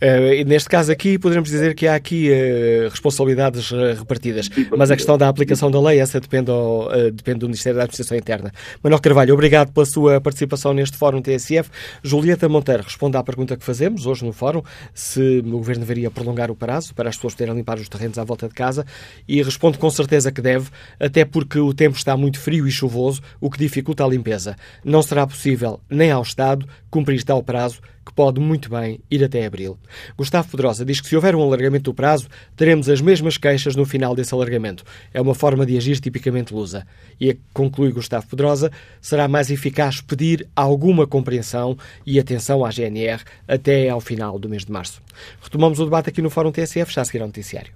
Uh, neste caso aqui, poderemos dizer que há aqui uh, responsabilidades uh, repartidas, mas a questão da aplicação da lei, essa depende, ao, depende do Ministério da Administração Interna. Manuel Carvalho, obrigado pela sua participação neste Fórum TSF. Julieta Monteiro responde à pergunta que fazemos hoje no Fórum, se o Governo deveria prolongar o prazo para as pessoas poderem limpar os terrenos à volta de casa, e responde com certeza que deve, até porque o tempo está muito frio e chuvoso, o que dificulta a limpeza. Não será possível, nem ao Estado, cumprir tal prazo que pode muito bem ir até abril. Gustavo Pedrosa diz que se houver um alargamento do prazo, teremos as mesmas queixas no final desse alargamento. É uma forma de agir tipicamente lusa. E, conclui Gustavo Pedrosa, será mais eficaz pedir alguma compreensão e atenção à GNR até ao final do mês de março. Retomamos o debate aqui no Fórum TSF, já a seguir ao noticiário.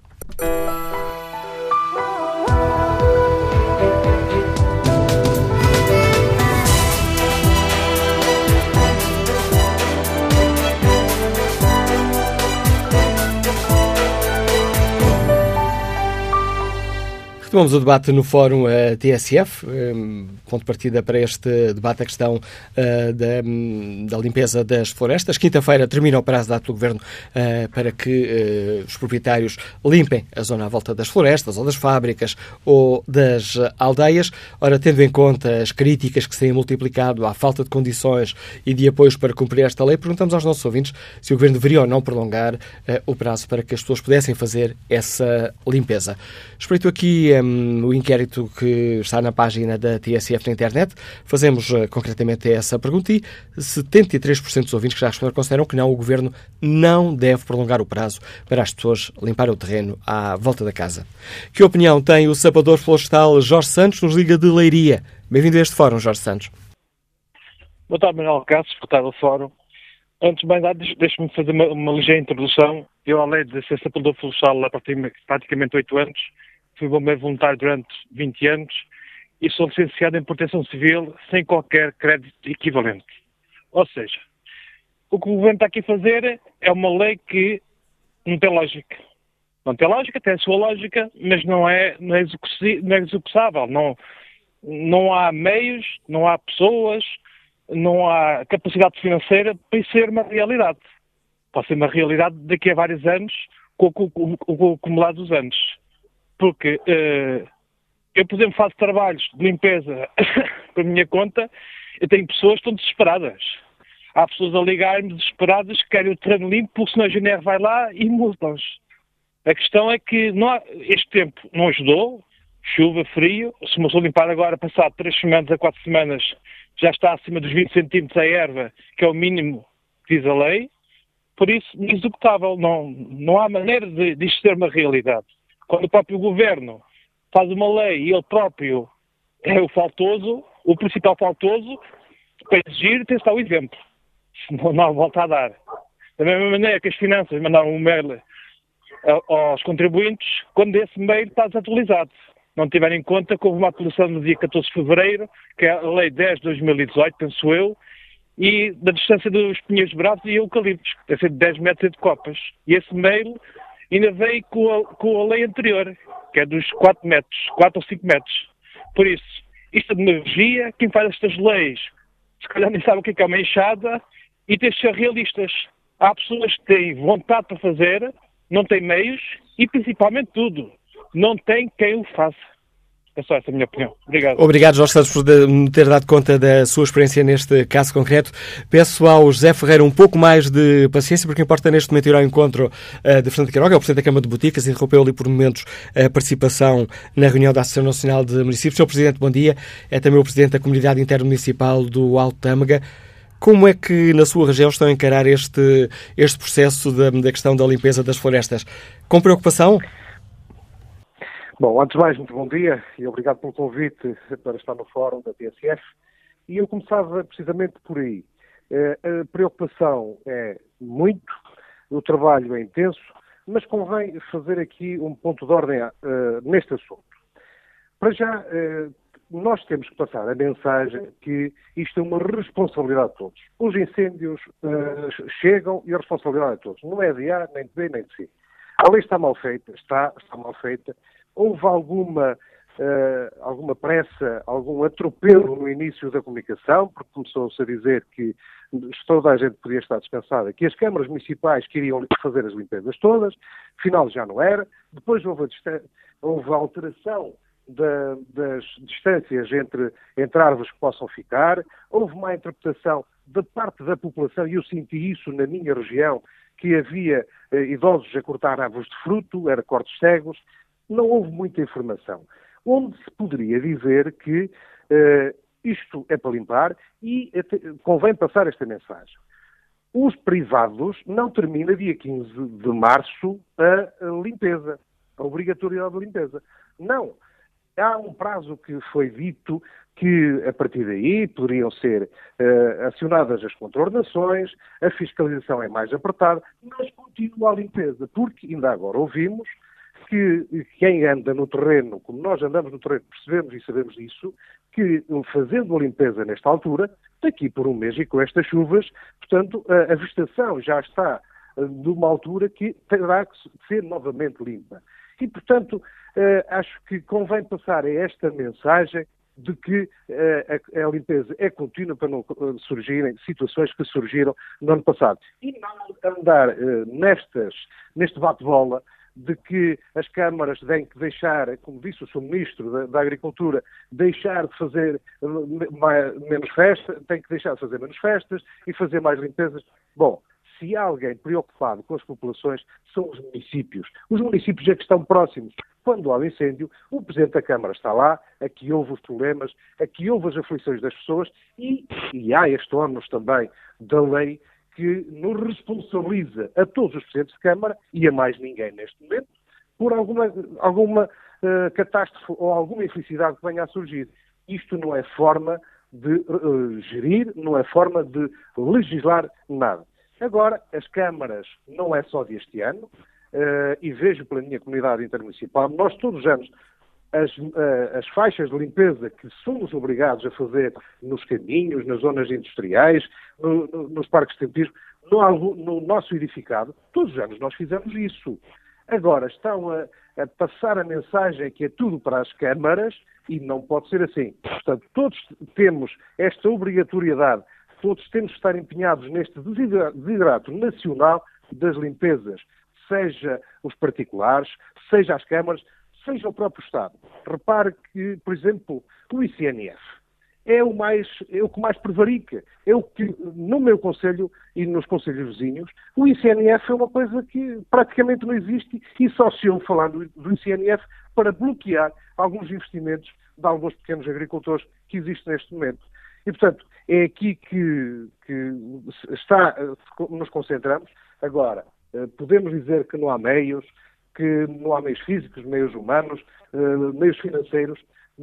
Retomamos o debate no Fórum uh, TSF, um, ponto de partida para este debate a questão uh, da, um, da, limpeza das florestas. Quinta-feira termina o prazo dado pelo Governo uh, para que os proprietários limpem a zona à volta das florestas, ou das fábricas, ou das aldeias. Ora, tendo em conta as críticas que se têm multiplicado à falta de condições e de apoios para cumprir esta lei, perguntamos aos nossos ouvintes se o Governo deveria ou não prolongar o prazo para que as pessoas pudessem fazer essa limpeza. Espreito aqui um, o inquérito que está na página da TSF na internet. Fazemos uh, concretamente essa pergunta e 73% dos ouvintes que já responderam consideram que não, o Governo não deve prolongar o prazo para as pessoas limparem o terreno à volta da casa. Que opinião tem o sapador florestal Jorge Santos, nos Liga de Leiria? Bem-vindo a este fórum, Jorge Santos. Boa tarde, Manuel Cássio, tarde ao fórum. Antes de mais nada, deixe-me fazer uma, uma ligeira introdução Eu, além de ser sapador florestal há praticamente 8 anos, fui bombeiro voluntário durante 20 anos e sou licenciado em proteção civil sem qualquer crédito equivalente. Ou seja, o que o governo está aqui a fazer é uma lei que não tem lógica. Não tem lógica, tem a sua lógica, mas não é, não é, não é executável. Não, não há meios, não há pessoas, não há capacidade financeira para isso ser uma realidade. Pode ser uma realidade daqui a vários anos, com, o acumulado dos anos. Porque uh, eu, por exemplo, faço trabalhos de limpeza para minha conta, eu tenho pessoas que estão desesperadas. Há pessoas a ligar-me desesperadas que querem o terreno limpo, porque senão a GNR vai lá e multam-os. A questão é que há, este tempo não ajudou, chuva, frio. Se começou a limpar agora, passado 3 semanas a 4 semanas, já está acima dos 20 centímetros a erva, que é o mínimo que diz a lei. Por isso, inexecutável. Não, não há maneira de, de ser uma realidade. Quando o próprio governo faz uma lei e ele próprio é o faltoso, o principal faltoso, para exigir, tem que estar o exemplo. Não, não há volta a dar. Da mesma maneira que as finanças mandaram um mail aos contribuintes, quando esse mail está desatualizado. Não tiver em conta que houve uma atualização no dia 14 de fevereiro, que é a Lei 10 de 2018, penso eu, e da distância dos pinheiros bravos e eucaliptos, que deve ser de 10 metros de copas. E esse mail ainda veio com a, com a lei anterior, que é dos 4 metros, 4 ou 5 metros. Por isso, isto é demagogia, quem faz estas leis, se calhar nem sabe o que é, é uma enxada, e tem de ser realistas. Há pessoas que têm vontade para fazer, não têm meios e principalmente tudo, não tem quem o faça. É só essa a minha opinião. Obrigado. Obrigado, Jorge Santos, por me ter dado conta da sua experiência neste caso concreto. Peço ao José Ferreira um pouco mais de paciência, porque importa neste momento ir ao encontro uh, de Fernando Queiroga, é o Presidente da Câmara de Boticas, interrompeu ali por momentos a participação na reunião da Associação Nacional de Municípios. Sr. Presidente, bom dia. É também o Presidente da Comunidade Intermunicipal do Alto Tâmega. Como é que na sua região estão a encarar este, este processo da, da questão da limpeza das florestas? Com preocupação? Bom, antes de mais, muito bom dia e obrigado pelo convite para estar no fórum da TSF. E eu começava precisamente por aí. Eh, a preocupação é muito, o trabalho é intenso, mas convém fazer aqui um ponto de ordem uh, neste assunto. Para já, uh, nós temos que passar a mensagem que isto é uma responsabilidade de todos. Os incêndios chegam e a responsabilidade é de todos. Não é de A, nem de B, nem de C. A lei está mal feita, está, está mal feita. Houve alguma, uh, alguma pressa, algum atropelo no início da comunicação, porque começou-se a dizer que toda a gente podia estar dispensada, que as câmaras municipais queriam fazer as limpezas todas, afinal já não era. Depois houve a, houve a alteração da, das distâncias entre, entre árvores que possam ficar. Houve uma interpretação da parte da população, e eu senti isso na minha região, que havia eh, idosos a cortar árvores de fruto, era cortes cegos. Não houve muita informação. Onde se poderia dizer que eh, isto é para limpar e convém passar esta mensagem. Os privados não termina dia 15 de março a limpeza, a obrigatoriedade de limpeza. Não. Há um prazo que foi dito que, a partir daí, poderiam ser uh, acionadas as contraordenações, a fiscalização é mais apertada, mas continua a limpeza, porque ainda agora ouvimos que quem anda no terreno, como nós andamos no terreno, percebemos e sabemos disso, que fazendo a limpeza nesta altura, daqui por um mês e com estas chuvas, portanto, a, a vegetação já está de uma altura que terá que ser novamente limpa. E, portanto, uh, acho que convém passar esta mensagem de que uh, a, limpeza é contínua para não surgirem situações que surgiram no ano passado. E não andar nestas, neste bate-bola de que as câmaras têm que deixar, como disse o Sr. Ministro da, da, Agricultura, deixar de fazer mais, menos festas, têm que deixar de fazer menos festas e fazer mais limpezas. Bom, se há alguém preocupado com as populações, são os municípios. Os municípios é que estão próximos. Quando há um incêndio, o Presidente da Câmara está lá, aqui houve os problemas, aqui houve as aflições das pessoas e, e há este ônus também da lei que nos responsabiliza a todos os Presidentes de Câmara e a mais ninguém neste momento por alguma, alguma uh, catástrofe ou alguma infelicidade que venha a surgir. Isto não é forma de uh, gerir, não é forma de legislar nada. Agora, as câmaras não é só deste ano, uh, e vejo pela minha comunidade intermunicipal, nós todos os anos as, uh, as, faixas de limpeza que somos obrigados a fazer nos caminhos, nas zonas industriais, no, no, nos parques de tempismo, no, no, nosso edificado, todos os anos nós fizemos isso. Agora estão a, a, passar a mensagem que é tudo para as câmaras e não pode ser assim. Portanto, todos temos esta obrigatoriedade, todos temos de estar empenhados neste desidrato nacional das limpezas, seja os particulares, seja as câmaras, seja o próprio Estado. Repare que, por exemplo, o ICNF é o, mais, é o que mais prevarica. É o que, no meu conselho e nos conselhos vizinhos, o ICNF é uma coisa que praticamente não existe e só se ouve falar do, do ICNF para bloquear alguns investimentos de alguns pequenos agricultores que existem neste momento. E, portanto, é aqui que, que está, nos concentramos. Agora, eh, podemos dizer que não há meios, que não há meios físicos, meios humanos, eh, meios financeiros,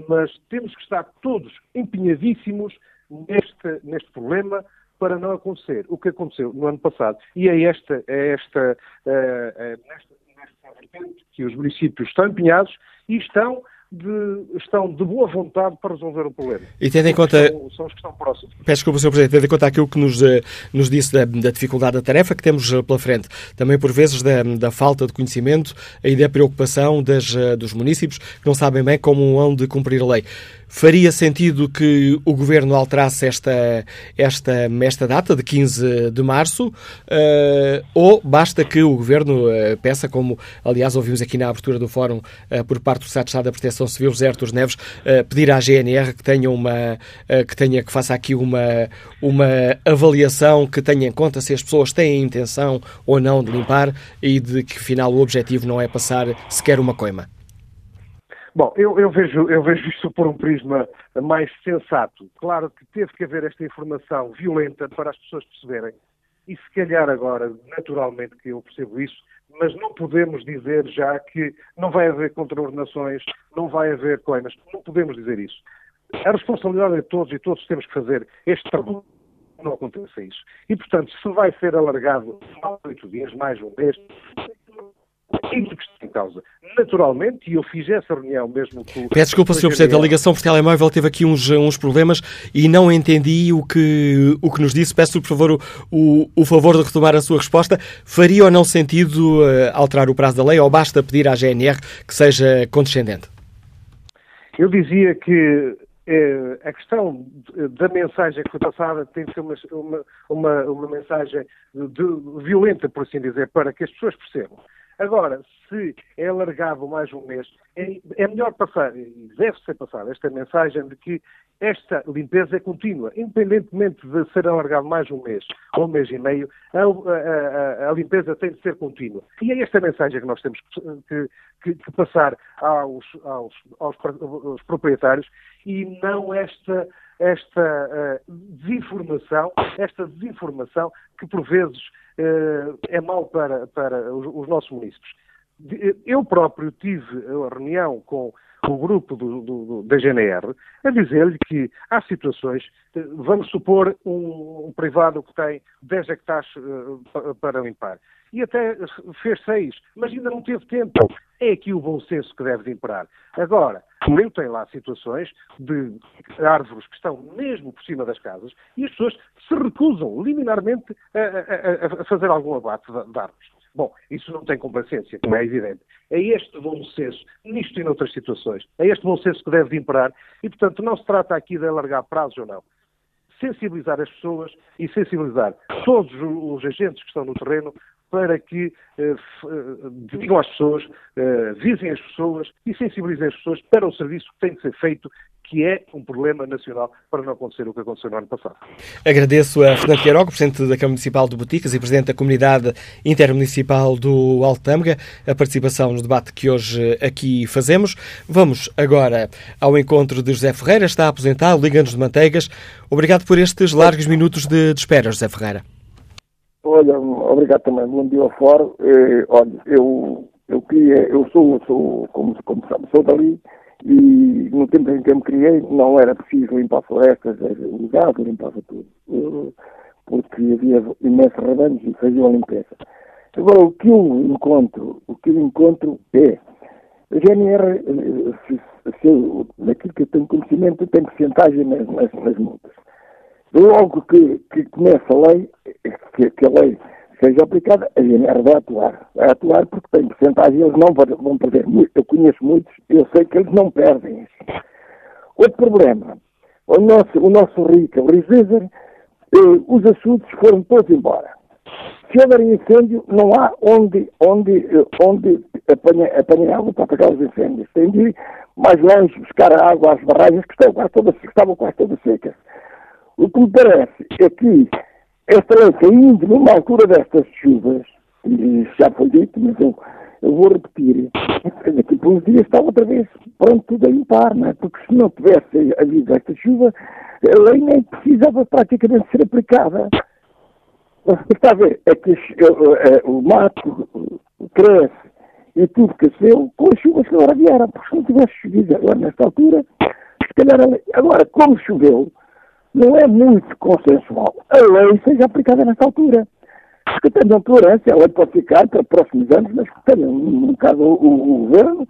mas temos que estar todos empenhadíssimos neste, neste problema para não acontecer o que aconteceu no ano passado. E é esta, é esta, é, é nesta, nesta que os municípios estão empenhados e estão de, estão de boa vontade para resolver o problema. E tendo em conta. São, são, os que estão próximos. Peço desculpa, Sr. Presidente, tendo em conta aquilo que nos, eh, nos disse da, da, dificuldade da tarefa que temos eh, pela frente, também por vezes da, da falta de conhecimento e da preocupação das, eh, dos municípios que não sabem bem como hão de cumprir a lei. Faria sentido que o Governo alterasse esta, esta, esta data de 15 de março uh, ou basta que o Governo uh, peça, como aliás ouvimos aqui na abertura do Fórum uh, por parte do Estado de Estado da Proteção Civil, José Artur Neves, pedir à GNR que tenha uma que tenha que faça aqui uma, uma avaliação que tenha em conta se as pessoas têm a intenção ou não de limpar e de que afinal o objetivo não é passar sequer uma coima. Bom, eu, eu, vejo, eu vejo isto por um prisma mais sensato. Claro que teve que haver esta informação violenta para as pessoas perceberem. E se calhar agora, naturalmente que eu percebo isso, mas não podemos dizer já que não vai haver contraordenações, não vai haver coimas. Não podemos dizer isso. A responsabilidade é de todos e todos temos que fazer este trabalho não aconteça isso. E, portanto, se vai ser alargado mais oito dias, mais um mês, aquilo que está em causa. Naturalmente, e eu fiz essa reunião mesmo com... Peço desculpa, Sr. Presidente, a ligação por telemóvel teve aqui uns, uns problemas e não entendi o que, o que nos disse. Peço, por favor, o, o, o favor de retomar a sua resposta. Faria ou não sentido uh, alterar o prazo da lei ou basta pedir à GNR que seja condescendente? Eu dizia que eh, a questão da mensagem que foi passada tem que ser uma, uma, uma, uma mensagem de, violenta, por assim dizer, para que as pessoas percebam. Agora, se é alargado mais um mês, é, é melhor passar, e deve ser passada, esta mensagem de que esta limpeza é contínua, independentemente de ser alargado mais um mês ou um mês e meio, a, a, a, limpeza tem de ser contínua. E é esta mensagem que nós temos que, que, que passar aos, aos, aos, aos, proprietários e não esta, esta uh, desinformação, esta desinformação que por vezes uh, é mau para, para os, os nossos municípios. Eu próprio tive a reunião com o grupo do, do, da GNR a dizer-lhe que há situações, eh, vamos supor um, um privado que tem 10 hectares uh, para limpar e até fez 6, mas ainda não teve tempo. É aqui o bom senso que deve de imperar. Agora, também tem lá situações de árvores que estão mesmo por cima das casas e as pessoas se recusam liminarmente a, a, a fazer algum abate de árvores. Bom, isso não tem complacência, como é evidente. É este bom senso, nisto e noutras situações, é este bom senso que deve de imperar e, portanto, não se trata aqui de alargar prazos ou não. Sensibilizar as pessoas e sensibilizar todos os agentes que estão no terreno para que eh, eh, digam às pessoas, eh, visem as pessoas e sensibilizem as pessoas para o serviço que tem que ser feito que é um problema nacional para não acontecer o que aconteceu no ano passado. Agradeço a Fernando Queiroga, Presidente da Câmara Municipal de Boticas e Presidente da Comunidade Intermunicipal do Alto Tâmega, a participação no debate que hoje aqui fazemos. Vamos agora ao encontro de José Ferreira, está aposentado, Liga-nos de Manteigas. Obrigado por estes largos minutos de, de espera, José Ferreira. Olha, obrigado também. Bom dia ao fórum. Eh, olha, eu, eu queria, eu sou, sou como, como sabe, sou dali e no tempo em que eu me criei não era preciso limpar florestas, o gado limpava tudo. porque havia imensos rebanhos e faziam a limpeza. Agora, o que eu encontro, o que eu encontro é, a GNR, se, se, naquilo que eu tenho conhecimento, tem porcentagem nas, nas, nas multas. Logo que, que começa a lei, que, que a lei seja aplicada, a GNR vai atuar. Vai atuar porque tem porcentagem, eles não vão perder. Eu conheço muitos, eu sei que eles não perdem. Outro problema, o nosso, o nosso rico, o César, eh, os assuntos foram todos embora. Se houver incêndio, não há onde, onde, eh, onde apanhar apanha água para apagar os incêndios. Tem de ir mais longe buscar a água às barragens que, estão quase todas, estavam quase todas secas. O que me parece é que esta lei caindo numa altura destas chuvas, e já foi dito, mas eu, eu vou repetir, daqui por uns dias está outra vez pronto tudo a limpar, não é? Porque se não tivesse havido esta chuva, a lei nem precisava praticamente ser aplicada. Está a ver, é que o mato cresce e tudo cresceu com as chuvas que agora vieram, porque se não tivesse chovido agora nesta altura, se calhar. Agora, como choveu, não é muito consensual a lei seja aplicada nesta altura. Porque tenham tolerância, a lei pode ficar para próximos anos, mas tenham, no caso, o, o, governo,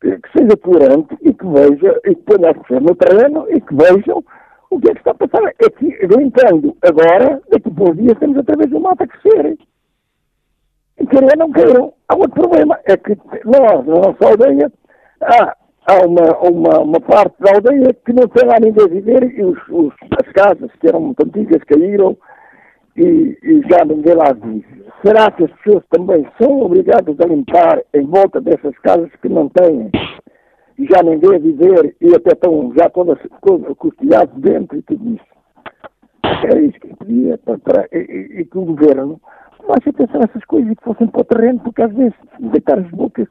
que seja tolerante e que veja, e que ponha as pessoas no terreno e que vejam o que é que está a passar. É que, entendo agora, daqui a poucos dias, temos outra vez o mato a crescer. E querer não queiram. Há outro problema, é que nós, na nossa aldeia, há há uma, uma, uma, parte da aldeia que não tem lá ninguém a viver e os, os, as casas que eram muito antigas caíram e, e, já ninguém lá vive. Será que as pessoas também são obrigadas a limpar em volta dessas casas que não têm já ninguém a viver e até estão já todas costilhadas dentro e tudo isso? Era isso que eu pedia para, para, e, e, que o governo tomasse atenção a essas coisas e que fossem para o terreno, porque às vezes deitar as bocas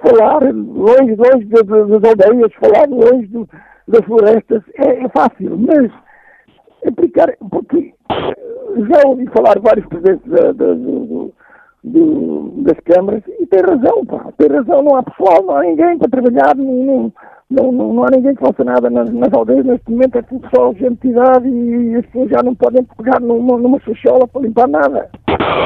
falar longe, longe das aldeias, falar longe do, das florestas é, é, fácil, mas aplicar, porque já ouvi falar vários presidentes da, da, do, do, das câmaras e tem razão, pá, tem razão, não há pessoal, não há ninguém para trabalhar, não, não, não, não há ninguém que faça nada nas, nas, aldeias neste momento, é tudo só gente de idade e as pessoas já não podem pegar numa, numa para limpar nada.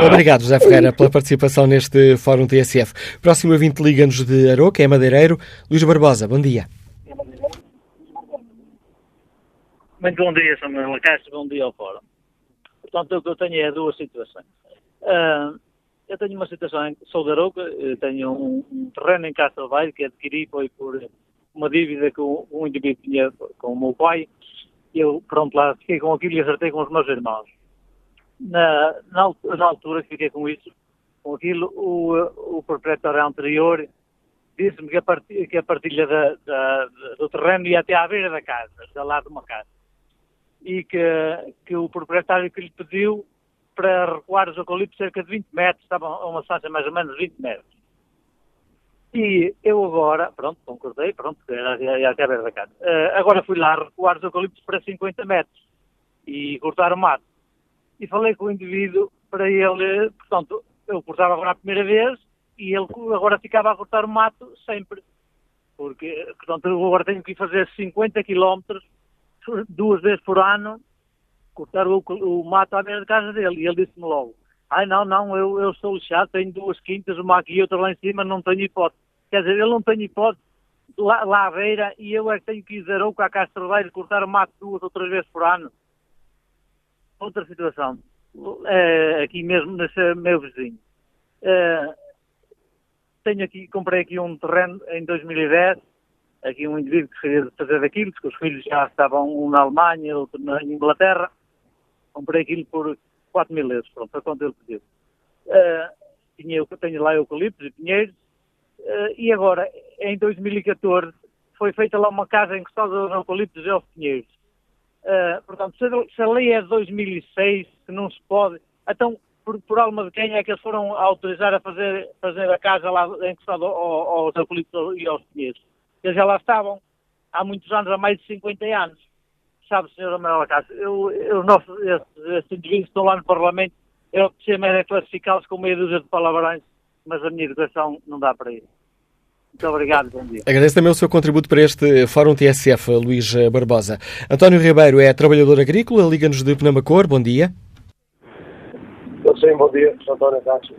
Obrigado, José Ferreira, pela participação neste Fórum TSF. Próximo ouvinte liga-nos de Aroca, é madeireiro. Luís Barbosa, bom dia. Muito bom dia, Samuel Castro, bom dia ao Fórum. Portanto, o que eu tenho é duas situações. Uh, eu tenho uma situação, sou de Aroca, tenho um, terreno em Castro Baile que adquiri foi por uma dívida que um indivíduo tinha com o meu pai. Eu, pronto, lá fiquei com aquilo e acertei com os meus irmãos. Na, na, na altura que fiquei com isso, com aquilo, o, o proprietário anterior disse-me que, a partilha, que a partilha da, da, do terreno ia até à beira da casa, da lado de uma casa. E que, que o proprietário que lhe pediu para recuar os eucaliptos cerca de 20 metros, estava a uma distância mais ou menos 20 metros. E eu agora, pronto, concordei, pronto, ia até a da casa. Uh, agora fui lá recuar os eucaliptos para 50 metros e cortar o mato e falei com o indivíduo para ele, portanto, eu cortava agora a primeira vez e ele agora ficava a cortar o mato sempre. Porque, portanto, eu agora tenho que fazer 50 quilómetros duas vezes por ano, cortar o, o mato à beira da casa dele. E ele disse-me logo, ai não, não, eu, eu sou lixado, tenho duas quintas, uma aqui e outra lá em cima, não tenho hipótese. Quer dizer, ele não tem hipótese lá, lá à beira e eu é que tenho que ir dizer ou com a Castro cortar o mato duas ou três vezes por ano outra situação, uh, aqui mesmo nesse meu vizinho. Uh, tenho aqui, comprei aqui um terreno em 2010, aqui um indivíduo que queria fazer daquilo, porque os filhos já estavam um na Alemanha, outro na Inglaterra, comprei aquilo por 4 mil euros, pronto, foi quanto ele pediu. Uh, tinha, tenho lá eucaliptos e pinheiros, e agora, em 2014, foi feita lá uma casa encostada aos eucaliptos e aos pinheiros. Uh, portanto, se a lei é de 2006, que não se pode, então por, por alma de quem é que eles foram autorizar a fazer, fazer a casa lá encostada ao, aos eucaliptos e aos pinheiros? Eles já lá estavam há muitos anos, há mais de 50 anos. Sabe, Sr. Amaral Casa, eu, eu, esses, esses indivíduos estão lá no Parlamento, eu preciso é classificá-los com meia dúzia de palavrões, mas a minha educação não dá para isso. Muito obrigado, bom dia. Agradeço também o seu contributo para este Fórum TSF, Luís Barbosa. António Ribeiro é trabalhador agrícola, liga-nos de Penamacor, bom dia. Sim, bom dia. António Castro.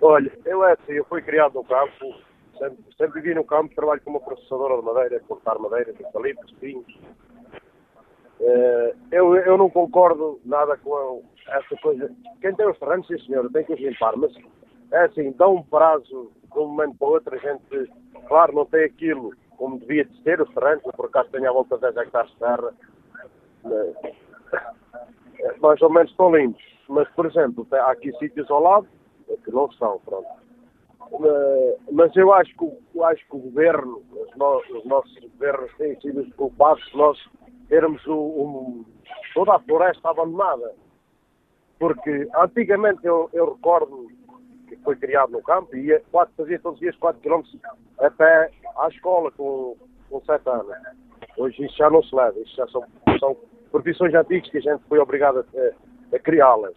Olha, eu é assim, eu fui criado no campo, sempre, sempre vivi no campo, trabalho como processadora de madeira, cortar madeira, de eucaliptos, pinhos. Uh, eu, eu não concordo nada com essa coisa. Quem tem os terrenos, sim senhor, tem que os limpar, mas é assim, dá um prazo de um momento para o outro, a gente, claro, não tem aquilo como devia de ter, os terrenos, por acaso tenho à volta de 10 hectares de terra, mais ou menos estão limpos. Mas, por exemplo, há aqui sítios ao lado que não são, pronto. Mas eu acho que, acho que o governo, os, no, os nossos governos têm sido os culpados de nós termos o, o, toda a floresta abandonada. Porque antigamente eu, eu recordo que foi criado no campo e ia, quatro, fazia todos os dias 4 km até à escola com, com 7 anos. Hoje isso já não se leva, isso já são, são profissões antigas que a gente foi obrigado a, a criá-las.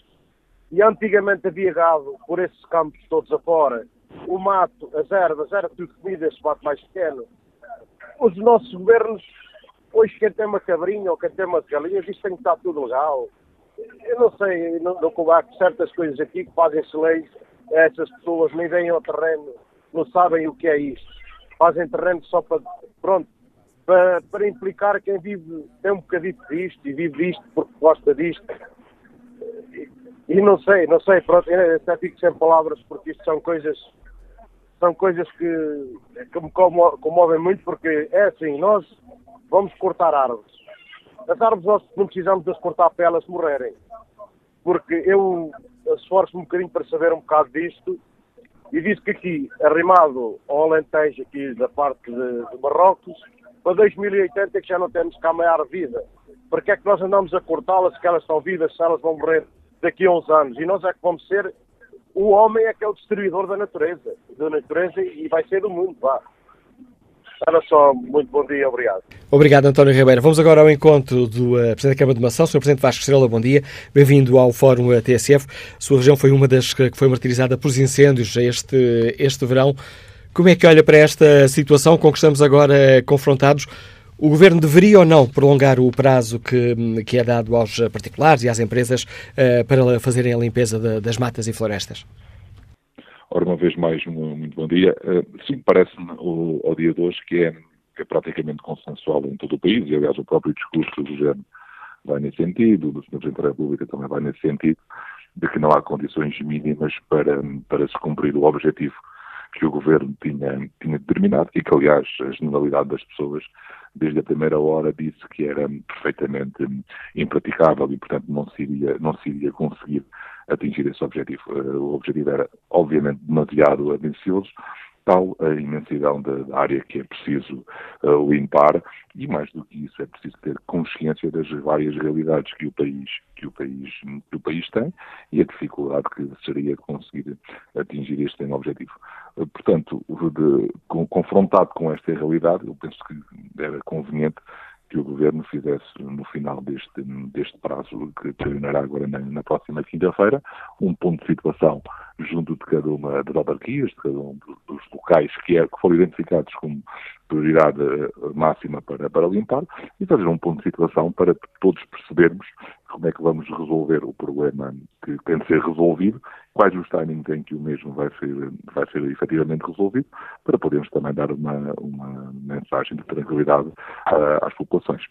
E antigamente havia gado por esses campos todos afora, o mato, as ervas, era tudo comida, esse mato mais pequeno. Os nossos governos, hoje quem tem uma cabrinha ou quem tem uma galinha, diz que tem que estar tudo legal. Eu não sei, não, não há certas coisas aqui que fazem-se leis, essas pessoas nem vêm ao terreno, não sabem o que é isto. Fazem terreno só para, pronto, para, para implicar quem vive, tem um bocadinho disto e vive disto porque gosta disto. E, e não sei, não sei, pronto, até fico sem palavras porque isto são coisas são coisas que, que me comovem muito porque é assim, nós vamos cortar árvores. As árvores nós não precisamos de as cortar para elas morrerem. Porque eu esforço-me um bocadinho para saber um bocado disto e disse que aqui, arrimado ao Alentejo aqui da parte de, de Marrocos, para 2080 é que já não temos cá maior vida. Porque é que nós andamos a cortá-las se elas estão vivas, se elas vão morrer daqui a uns anos? E nós é que vamos ser, o homem é que é o destruidor da natureza, da natureza e vai ser do mundo, vá. Era só, muito bom dia, obrigado. Obrigado, António Ribeiro. Vamos agora ao encontro do uh, Presidente da Câmara de Mação, Sr. Presidente Vasco Estrela, bom dia. Bem-vindo ao Fórum uh, TSF. Sua região foi uma das que foi martirizada por incêndios este, este verão. Como é que olha para esta situação com que estamos agora confrontados? O Governo deveria ou não prolongar o prazo que, que é dado aos particulares e às empresas uh, para fazerem a limpeza de, das matas e florestas? Ora, uma vez mais, muito bom dia. Uh, sim, parece-me ao, dia de hoje que é, é praticamente consensual em todo o país, e aliás o próprio discurso do Governo vai nesse sentido, do Sr. Presidente da República também vai nesse sentido, de que não há condições mínimas para, para se cumprir o objetivo que o governo tinha, tinha determinado e que, aliás, a generalidade das pessoas, desde a primeira hora, disse que era perfeitamente impraticável e, portanto, não se iria, não se iria conseguir atingir esse objetivo. Eh, o objetivo era, obviamente, demasiado ambicioso, tal a imensidão da, área que é preciso uh, limpar e mais do que isso é preciso ter consciência das várias realidades que o país que o país que o país tem e a dificuldade que seria conseguir atingir este objetivo. Uh, portanto, de, confrontado com esta realidade, eu penso que era conveniente que o Governo fizesse no final deste, deste prazo, que terminará agora na, na próxima quinta-feira, um ponto de situação junto de cada uma das autarquias, de cada um dos locais que, é, que foram identificados como prioridade eh, máxima para, para limpar e fazer um ponto de situação para todos percebermos como é que vamos resolver o problema que tem de ser resolvido, quais os timings em que o mesmo vai ser, vai ser efetivamente resolvido, para podermos também dar uma, uma mensagem de tranquilidade uh, às populações.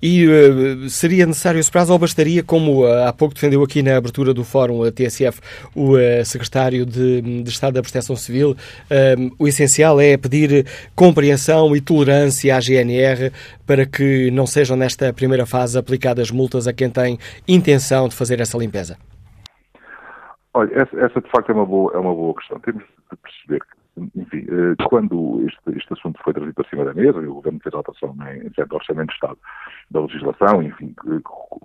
E uh, seria necessário esse prazo ou bastaria, como uh, há pouco defendeu aqui na abertura do fórum a TSF o uh, secretário de, de, Estado da Proteção Civil, o essencial é pedir compreensão e tolerância à GNR para que não sejam nesta primeira fase aplicadas multas a quem tem intenção de fazer essa limpeza? Olha, essa, essa de facto é uma boa, é uma boa questão. Temos de perceber que enfim, quando este, este, assunto foi trazido para cima da mesa, e o Governo fez a alteração em certo orçamento de Estado da legislação, enfim,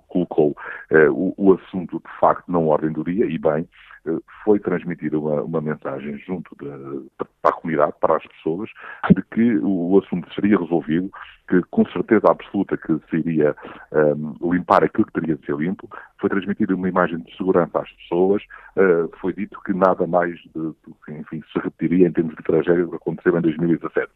colocou eh, o, o, assunto de facto na ordem do dia, e bem, eh, foi transmitida uma, uma mensagem junto de, para a comunidade, para as pessoas, de que o assunto seria resolvido, que com certeza absoluta que se iria um, ehm, limpar aquilo que teria de ser limpo, foi transmitida uma imagem de segurança às pessoas, uh, foi dito que nada mais do que, enfim, se repetiria em termos de tragédia que aconteceu em 2017.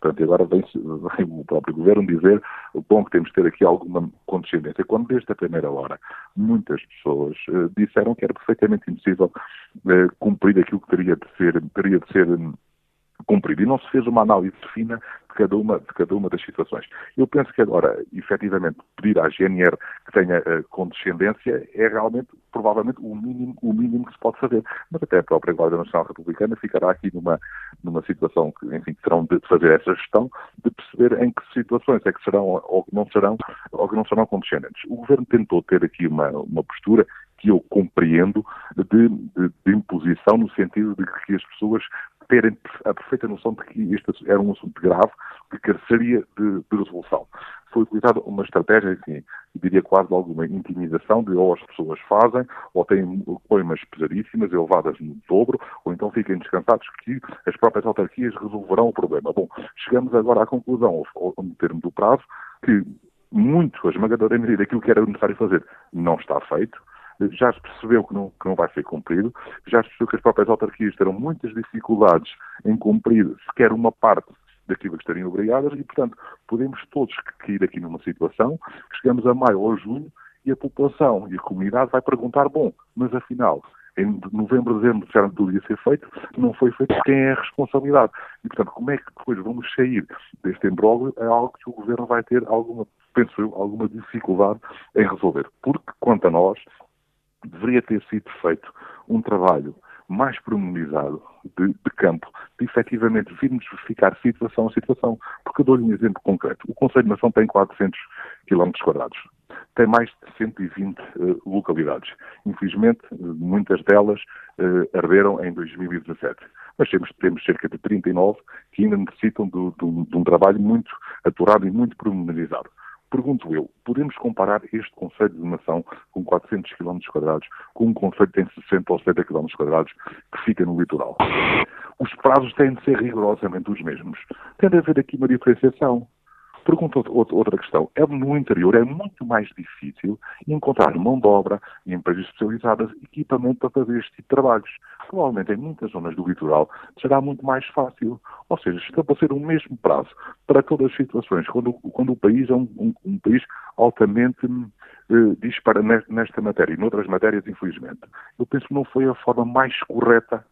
Portanto, agora vem, vem, o próprio Governo dizer bom que temos de ter aqui alguma condescendência. Quando desde a primeira hora muitas pessoas uh, disseram que era perfeitamente impossível uh, cumprir aquilo que teria de ser, teria de ser um, cumprido. E não se fez uma análise fina de cada uma, de cada uma das situações. Eu penso que agora, efetivamente, pedir à GNR que tenha uh, condescendência é realmente, provavelmente, o mínimo, o mínimo que se pode fazer. Mas até a própria Guarda Nacional Republicana ficará aqui numa, numa situação que, enfim, terão de fazer essa gestão, de perceber em que situações é que serão ou que não serão, ou que não serão condescendentes. O Governo tentou ter aqui uma, uma postura que eu compreendo de, de, de, imposição no sentido de que as pessoas terem a perfeita noção de que este era um assunto grave que careceria de, de resolução. Foi utilizada uma estratégia, assim, diria quase alguma intimidação, de ou as pessoas fazem, ou têm coimas pesadíssimas, elevadas no dobro, ou então fiquem descansados que as próprias autarquias resolverão o problema. Bom, chegamos agora à conclusão, no termo do prazo, que muito, a esmagadora medida daquilo que era necessário fazer não está feito, já se percebeu que não, que não vai ser cumprido, já se percebeu que as próprias autarquias terão muitas dificuldades em cumprir sequer uma parte daquilo que estariam obrigadas e, portanto, podemos todos cair aqui numa situação que chegamos a maio ou junho e a população e a comunidade vai perguntar, bom, mas afinal, em novembro, dezembro disseram que tudo ia ser feito, não foi feito quem é a responsabilidade. E, portanto, como é que depois vamos sair deste imbróglio é algo que o Governo vai ter alguma, penso eu, alguma dificuldade em resolver. Porque, quanto a nós, deveria ter sido feito um trabalho mais pormenorizado de, de, campo, de efetivamente virmos verificar situação a situação. Porque eu dou-lhe um exemplo concreto. O Conselho de Nação tem 400 km quadrados. Tem mais de 120 uh, localidades. Infelizmente, muitas delas uh, arderam em 2017. Mas temos, temos cerca de 39 que ainda necessitam de, um trabalho muito aturado e muito pormenorizado. Pergunto eu, podemos comparar este Conselho de Nação com 400 km quadrados com um Conselho que tem 60 ou 70 km quadrados que fica no litoral? Os prazos têm de ser rigorosamente os mesmos. Tem de haver aqui uma diferenciação. Pergunto outra questão. É no interior é muito mais difícil encontrar mão de obra empresas especializadas equipamento para fazer este tipo de trabalhos. Provavelmente em muitas zonas do litoral será muito mais fácil. Ou seja, estabelecer o mesmo prazo para todas as situações, quando, quando o país é um, um, um país altamente eh, dispara nesta matéria e noutras matérias, infelizmente. Eu penso que não foi a forma mais correta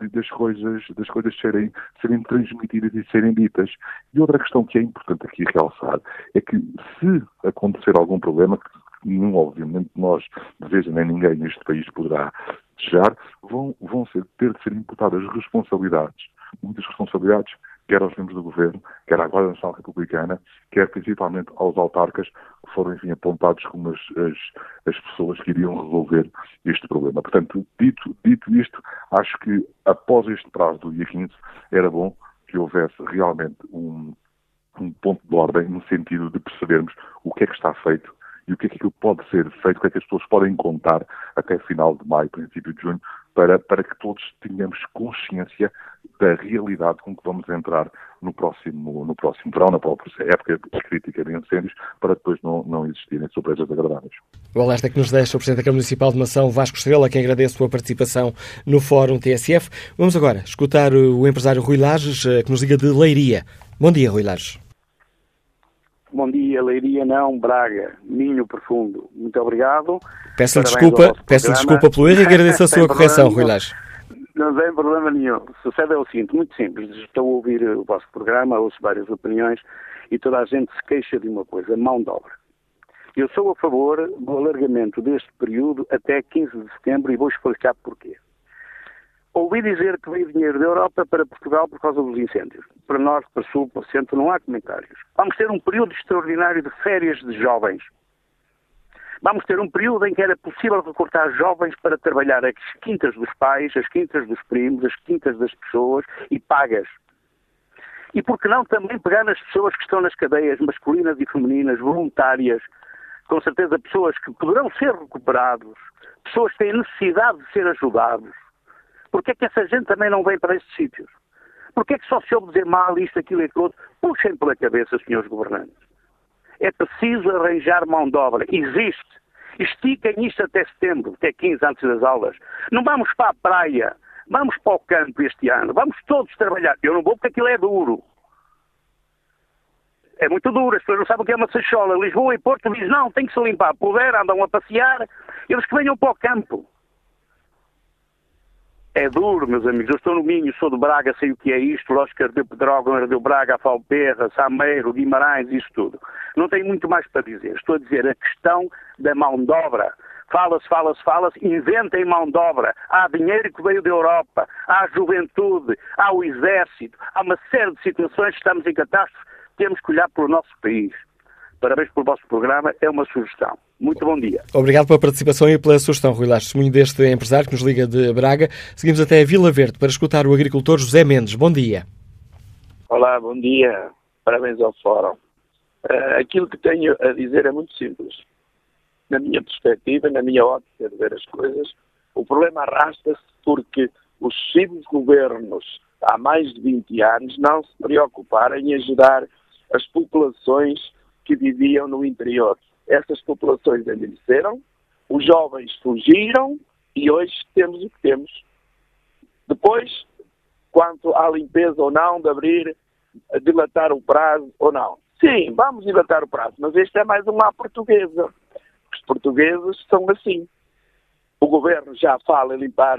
das coisas, das coisas serem, serem transmitidas e serem ditas. E outra questão que é importante aqui realçar é que se acontecer algum problema, que nenhum, obviamente, nós, deseja nem ninguém neste país poderá desejar, vão, vão ser, ter de ser imputadas responsabilidades, muitas responsabilidades quer aos membros do governo, quer à Guarda Nacional Republicana, quer principalmente aos autarcas, que foram, enfim, apontados como as, as, as, pessoas que iriam resolver este problema. Portanto, dito, dito isto, acho que após este prazo do dia 15, era bom que houvesse realmente um, um ponto de ordem no sentido de percebermos o que é que está feito e o que é que pode ser feito, o que é que as pessoas podem contar até final de maio, princípio de junho, para, para que todos tenhamos consciência da realidade com que vamos entrar no próximo, no próximo verão, na própria época crítica de incêndios, para depois não, não existirem surpresas agradáveis. O alerta que nos deixa o Presidente da Câmara Municipal de Mação, Vasco Estrela, quem agradeço a sua participação no Fórum TSF. Vamos agora escutar o empresário Rui Lages, eh, que nos liga de Leiria. Bom dia, Rui Lages. Bom dia, Leiria não, Braga, Minho Profundo. Muito obrigado. Peço desculpa, peço desculpa pelo erro e agradeço a sua correção, Rui Lages. Não tem problema nenhum. Sucede é o seguinte, muito simples. Estou a ouvir o vosso programa, ouço várias opiniões e toda a gente se queixa de uma coisa, mão de obra. Eu sou a favor do alargamento deste período até 15 de setembro e vou explicar porquê. Ouvi dizer que veio dinheiro da Europa para Portugal por causa dos incêndios. Para norte, para sul, para centro, não há comentários. Vamos ter um período extraordinário de férias de jovens. Vamos ter um período em que era possível recortar jovens para trabalhar as quintas dos pais, as quintas dos primos, as quintas das pessoas e pagas. E por que não também pegar nas pessoas que estão nas cadeias masculinas e femininas, voluntárias, com certeza pessoas que poderão ser recuperados, pessoas que têm necessidade de ser ajudados, Porquê é que essa gente também não vem para estes sítios? Porquê é que só se ouve dizer mal isto, aquilo e aquilo outro? Puxem pela cabeça, senhores governantes. É preciso arranjar mão de obra. Existe. Estiquem isto até setembro, até 15 antes das aulas. Não vamos para a praia. Vamos para o campo este ano. Vamos todos trabalhar. Eu não vou porque aquilo é duro. É muito duro, as pessoas não sabem o que é uma sachola. Lisboa e Porto dizem, não, tem que se limpar. Puder, andam a passear, eles que venham para o campo. É duro, meus amigos. Eu estou no Minho, sou de Braga, sei o que é isto. Lógico que Pedrógão, ardeu Braga, Falperra, Sameiro, Guimarães, isso tudo. Não tenho muito mais para dizer. Estou a dizer a questão da mão de obra. Fala-se, fala-se, fala-se, inventem mão de obra. Há dinheiro que veio da Europa, há juventude, há o exército, há uma série de situações que estamos em catástrofe. Temos que olhar para o nosso país. Parabéns pelo vosso programa, é uma sugestão. Muito bom dia. Obrigado pela participação e pela sugestão, Rui Lage, testemunho deste empresário que nos liga de Braga. Seguimos até a Vila Verde para escutar o agricultor José Mendes. Bom dia. Olá, bom dia. Parabéns ao Fórum. Uh, aquilo que tenho a dizer é muito simples. Na minha perspectiva, na minha ótica de ver as coisas, o problema arrasta-se porque os sucessivos governos, há mais de 20 anos, não se preocuparam em ajudar as populações que viviam no interior essas populações envelheceram, os jovens fugiram e hoje temos o que temos. Depois, quanto à limpeza ou não, de abrir, dilatar o prazo ou não. Sim, vamos dilatar o prazo, mas este é mais uma portuguesa. Os portugueses são assim. O governo já fala em limpar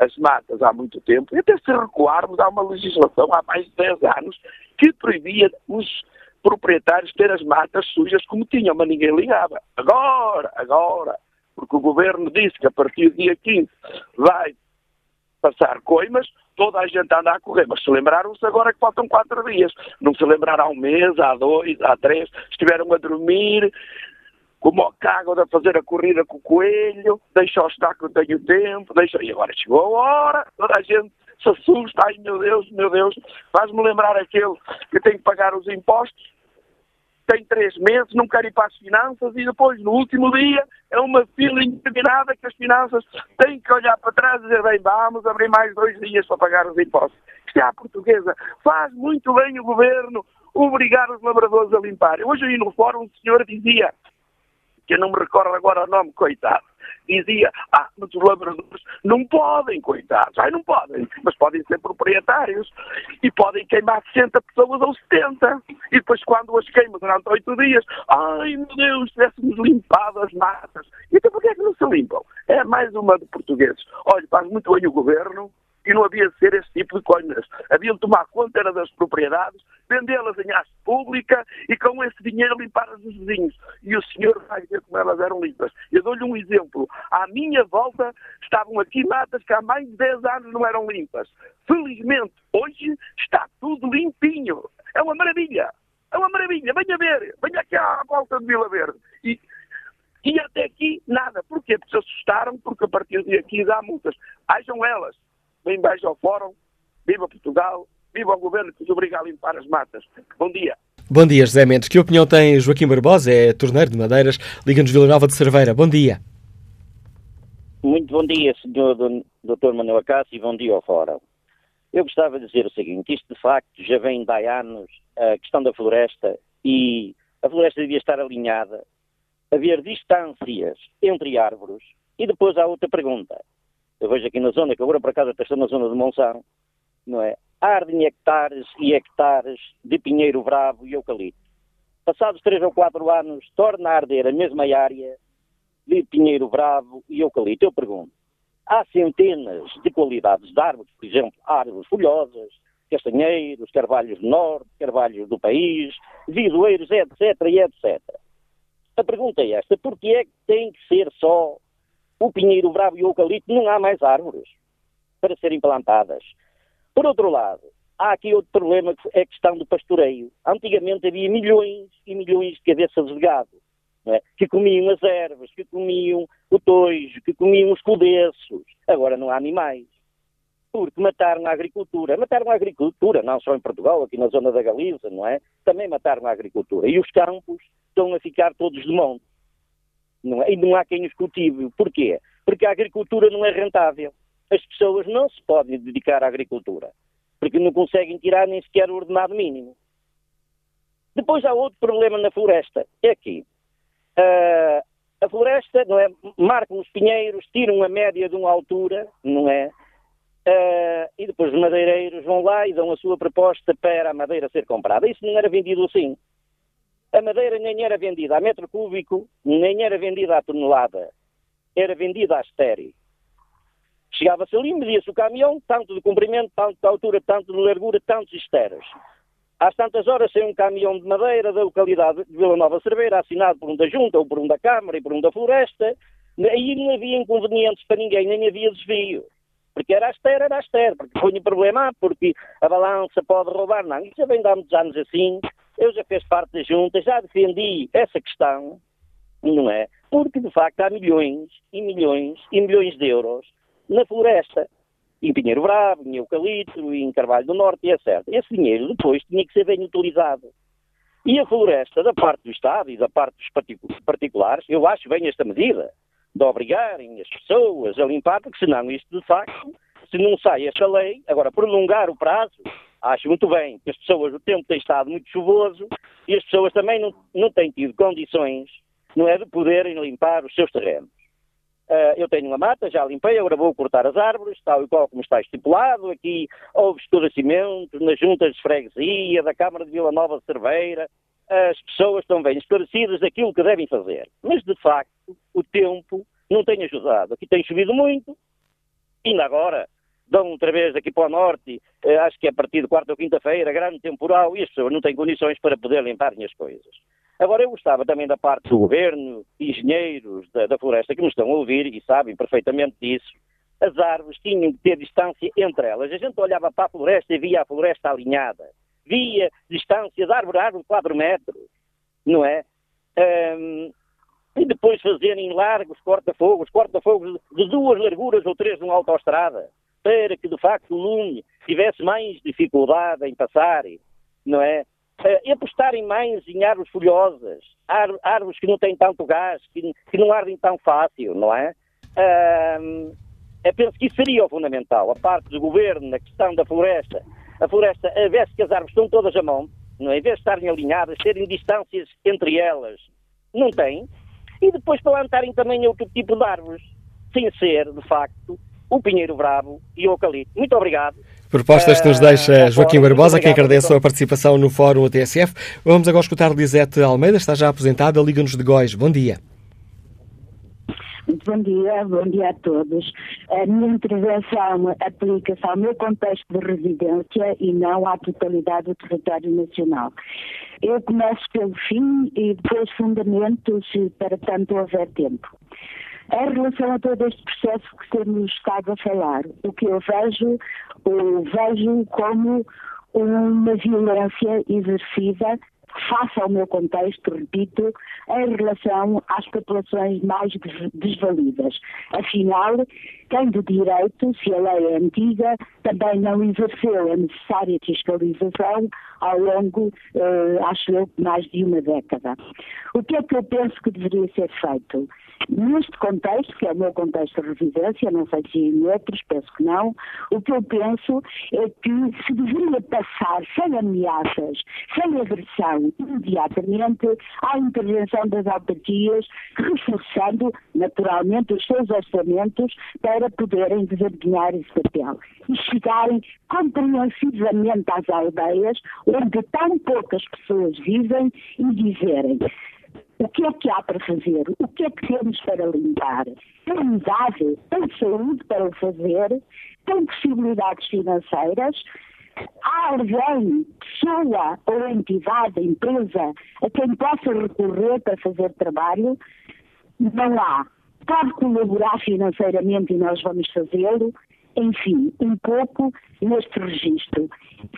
as matas há muito tempo, e até se recuarmos, há uma legislação há mais de 10 anos que proibia os proprietários ter as matas sujas como tinham, mas ninguém ligava. Agora, agora, porque o governo disse que a partir do dia 15 vai passar coimas, toda a gente anda a correr, mas se lembraram-se agora que faltam quatro dias. Não se lembraram há um mês, há dois, há três, estiveram a dormir, como o cago de fazer a corrida com o coelho, deixa o estar que eu tenho tempo, deixa... e agora chegou a hora, toda a gente se assusta, ai meu Deus, meu Deus, faz-me lembrar aquele que tem que pagar os impostos, tem três meses, não quer ir para as finanças e depois, no último dia, é uma fila indeterminada que as finanças têm que olhar para trás e dizer, bem, vamos abrir mais dois dias para pagar os impostos. Isto é a portuguesa. Faz muito bem o governo obrigar os labradores a limparem. Hoje aí no fórum o senhor dizia, que eu não me recordo agora o nome, coitado, dizia, ah, mas os labradores não podem, coitados, ai não podem, mas podem ser proprietários e podem queimar 60 pessoas ou 70 e depois quando as queimam durante 8 dias, ai meu Deus, tivéssemos limpado as matas. Então porquê é que não se limpam? É mais uma de portugueses. Olha, faz muito bem o governo, e não havia de ser esse tipo de coisas. Havia de tomar conta era das propriedades, vendê-las em arte pública e com esse dinheiro limpar as dos vizinhos. E o senhor vai ver como elas eram limpas. Eu dou-lhe um exemplo. À minha volta estavam aqui matas que há mais de 10 anos não eram limpas. Felizmente, hoje está tudo limpinho. É uma maravilha. É uma maravilha. Venha ver. Venha aqui à volta de Vila Verde. E e até aqui, nada. Porquê? Porque se assustaram, porque a partir de aqui dá multas. Hajam elas bem baixo ao Fórum, viva Portugal, viva o Governo que nos obriga a limpar as matas. Bom dia. Bom dia, José Mendes. Que opinião tem Joaquim Barbosa, é torneiro de Madeiras, Liga-nos Vila Nova de Cerveira. Bom dia. Muito bom dia, Sr. Dr. Manuel Acácio, e bom dia ao Fórum. Eu gostava de dizer o seguinte, isto de facto já vem de há anos, a questão da floresta, e a floresta devia estar alinhada, haver distâncias entre árvores, e depois há outra pergunta. Eu vejo aqui na zona, que agora por acaso estou na zona de Monção, não é? Ardem hectares e hectares de pinheiro bravo e eucalipto. Passados três ou quatro anos, torna a arder a mesma área de pinheiro bravo e eucalipto. Eu pergunto, há centenas de qualidades de árvores, por exemplo, árvores folhosas, castanheiros, carvalhos do norte, carvalhos do país, vidoeiros, etc, etc. A pergunta é esta, porquê é que tem que ser só o pinheiro bravo e o eucalipto, não há mais árvores para serem plantadas. Por outro lado, há aqui outro problema, que é a questão do pastoreio. Antigamente havia milhões e milhões de cabeças de gado, é? que comiam as ervas, que comiam o tojo, que comiam os codeços. Agora não há animais. Porque mataram a agricultura. Mataram a agricultura, não só em Portugal, aqui na zona da Galiza, não é? Também mataram a agricultura. E os campos estão a ficar todos de monte. Não é? E não há quem os cultive. Porquê? Porque a agricultura não é rentável. As pessoas não se podem dedicar à agricultura, porque não conseguem tirar nem sequer o ordenado mínimo. Depois há outro problema na floresta, é aqui. Uh, a floresta, não é? Marcam os pinheiros, tiram a média de uma altura, não é? Uh, e depois os madeireiros vão lá e dão a sua proposta para a madeira ser comprada. Isso não era vendido assim. A madeira nem era vendida a metro cúbico, nem era vendida à tonelada. Era vendida a estéreo. Chegava-se ali, media-se o caminhão, tanto de comprimento, tanto de altura, tanto de largura, tantos esteros. Às tantas horas saiu um caminhão de madeira da localidade de Vila Nova Cerveira, assinado por um da Junta, ou por um da Câmara e por um da Floresta. Aí não havia inconvenientes para ninguém, nem havia desvio. Porque era aster, era aster, porque põe problema, porque a balança pode roubar. Não, isso já vem de há muitos anos assim. Eu já fiz parte da Junta, já defendi essa questão, não é? Porque, de facto, há milhões e milhões e milhões de euros na floresta. Em Pinheiro Bravo, em Eucalipto, em Carvalho do Norte, e etc. Esse dinheiro depois tinha que ser bem utilizado. E a floresta, da parte do Estado e da parte dos particulares, eu acho bem esta medida de obrigarem as pessoas a limpar, porque senão isto, de facto, se não sai esta lei, agora prolongar o prazo, acho muito bem, que as pessoas, o tempo tem estado muito chuvoso e as pessoas também não, não têm tido condições, não é, de poderem limpar os seus terrenos. Uh, eu tenho uma mata, já limpei, agora vou cortar as árvores, tal e qual como está estipulado. Aqui houve esclarecimentos nas juntas de freguesia, da Câmara de Vila Nova de Cerveira. As pessoas estão bem esclarecidas daquilo que devem fazer. Mas, de facto, o tempo não tem ajudado. Aqui tem chovido muito, ainda agora dão outra vez aqui para o norte, uh, acho que é a partir de quarta ou quinta-feira, grande temporal, pessoas não têm condições para poder limparem as coisas. Agora, eu gostava também da parte do governo, engenheiros da, da floresta que nos estão a ouvir e sabem perfeitamente disso. As árvores tinham que ter distância entre elas. A gente olhava para a floresta e via a floresta alinhada. Via distância de árvore a árvore de 4 metros, não é? Um, e depois fazerem largos corta-fogos, corta-fogos de duas larguras ou três numa autoestrada, para que de facto o lume tivesse mais dificuldade em passar, não é? uh, apostarem mais em árvores folhosas, árvores que não têm tanto gás, que, que não ardem tão fácil, não é? Uh, eu penso que isso seria o fundamental. A parte do governo, na questão da floresta, a floresta, a vez que as árvores estão todas a mão, não é? em vez de estarem alinhadas, terem distâncias entre elas, não têm, e depois plantarem também outro tipo de árvores, sem ser, de facto, o pinheiro bravo e o eucalipto. Muito obrigado. Propostas que nos deixa uh, Joaquim Barbosa, que agradece a participação no Fórum TSF. Vamos agora escutar Lisete Almeida, está já aposentada, Liga-nos de Góis. Bom dia. Muito bom dia, bom dia a todos. A minha intervenção aplica-se ao meu contexto de residência e não à totalidade do território nacional. Eu começo pelo fim e depois fundamentos para tanto houver tempo. Em relação a todo este processo que temos estado a falar, o que eu vejo, eu vejo como uma violência exercida face ao meu contexto, repito, em relação às populações mais desvalidas. Afinal, quem de direito, se a lei é antiga, também não exerceu a necessária fiscalização ao longo, eh, acho eu, mais de uma década. O que é que eu penso que deveria ser feito? Neste contexto, que é o meu contexto de residência, não sei se em outros, penso que não, o que eu penso é que se deveria passar sem ameaças, sem agressão, imediatamente à intervenção das autarquias, reforçando naturalmente os seus orçamentos para poderem desempenhar esse papel e chegarem compreensivamente às aldeias onde tão poucas pessoas vivem e dizerem o que é que há para fazer? O que é que temos para limpar? Tem idade? Tem saúde para o fazer? Tem possibilidades financeiras? Há alguém, pessoa ou entidade, empresa, a quem possa recorrer para fazer trabalho? Não há. Pode colaborar financeiramente e nós vamos fazê-lo, enfim, um pouco neste registro.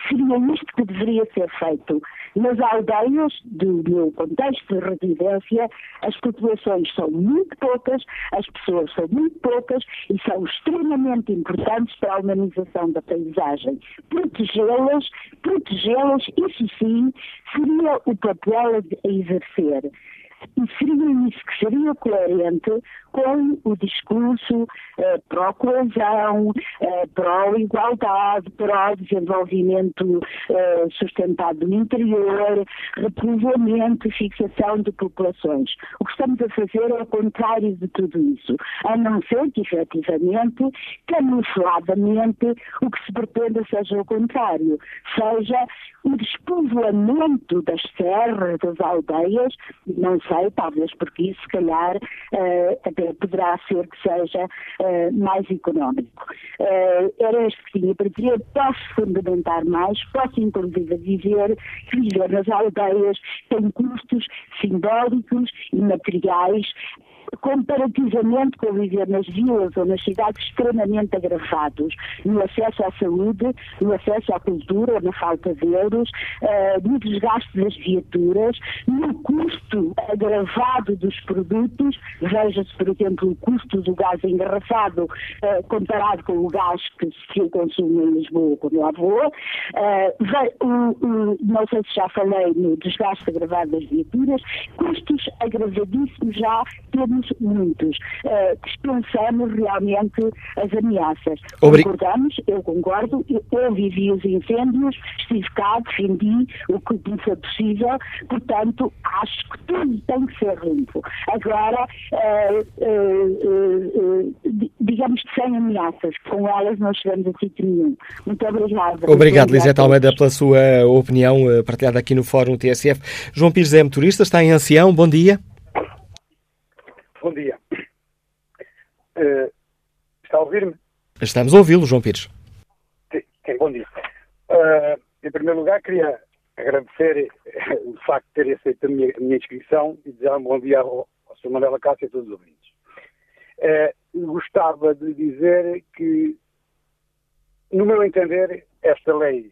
Seria isto que deveria ser feito. Nas aldeias do meu contexto de residência, as populações são muito poucas, as pessoas são muito poucas e são extremamente importantes para a humanização da paisagem. Protegê-las, protegê-las, isso sim, seria o papel a exercer. E seria isso que seria coerente com o discurso eh, pró-coesão, eh, pró-igualdade, pró-desenvolvimento eh, sustentado no interior, repovoamento fixação de populações. O que estamos a fazer é o contrário de tudo isso, a não ser que, efetivamente, camufladamente, o que se pretende seja o contrário, seja o despovoamento das serras, das aldeias, não sei, talvez porque isso, se calhar, uh, até poderá ser que seja uh, mais económico. Uh, era este que tinha para dizer, posso fundamentar mais, posso inclusive dizer que viver nas aldeias tem custos simbólicos e materiais comparativamente com viver nas vilas ou nas cidades extremamente agravados, no acesso à saúde, no acesso à cultura, na falta de euros, uh, no desgaste das viaturas, no custo agravado dos produtos, veja-se, por exemplo, o custo do gás engarrafado uh, comparado com o gás que se consome em Lisboa quando lá vou. Uh, não sei se já falei no desgaste agravado das viaturas, custos agravadíssimos já temos muitos. Uh, dispensamos realmente as ameaças. Obrig... Concordamos, eu concordo, eu, eu vivi os incêndios, estive cá, defendi o que me foi possível, portanto, acho que tudo tem que ser limpo. Agora, uh, uh, digamos que sem ameaças, com elas não chegamos a sítio nenhum. Muito obrigada. Obrigado, Lisete Almeida, pela sua opinião partilhada aqui no Fórum TSF. João Pires é motorista, está em ancião, bom dia. Bom dia. Uh, está a ouvir-me? Estamos a ouvi-lo, João Pires. Sim, bom dia. Uh, em primeiro lugar, queria agradecer eh, o facto de ter aceito a minha, a minha inscrição e desejar um bom dia ao, ao Sr. Manuel Acácio e a todos os ouvintes. Uh, gostava de dizer que, no meu entender, esta lei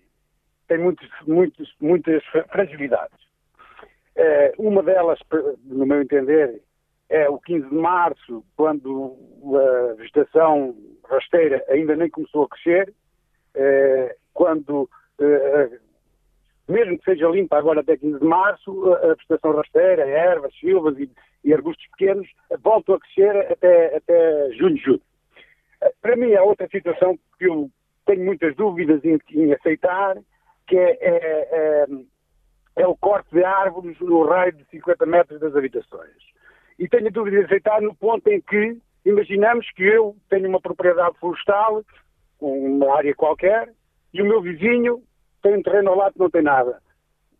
tem muitos, muitos, muitas fragilidades. Uh, uma delas, no meu entender, é o 15 de março, quando a vegetação rasteira ainda nem começou a crescer, é, quando, é, mesmo que seja limpa agora até 15 de março, a vegetação rasteira, ervas, silvas e, arbustos pequenos voltam a crescer até, até junho, julho. Para mim, há outra situação que eu tenho muitas dúvidas em, em aceitar, que é, é, é, é o corte de árvores no raio de 50 metros das habitações e tenho a dúvida de aceitar no ponto em que imaginamos que eu tenho uma propriedade florestal, uma área qualquer, e o meu vizinho tem um terreno ao lado que não tem nada.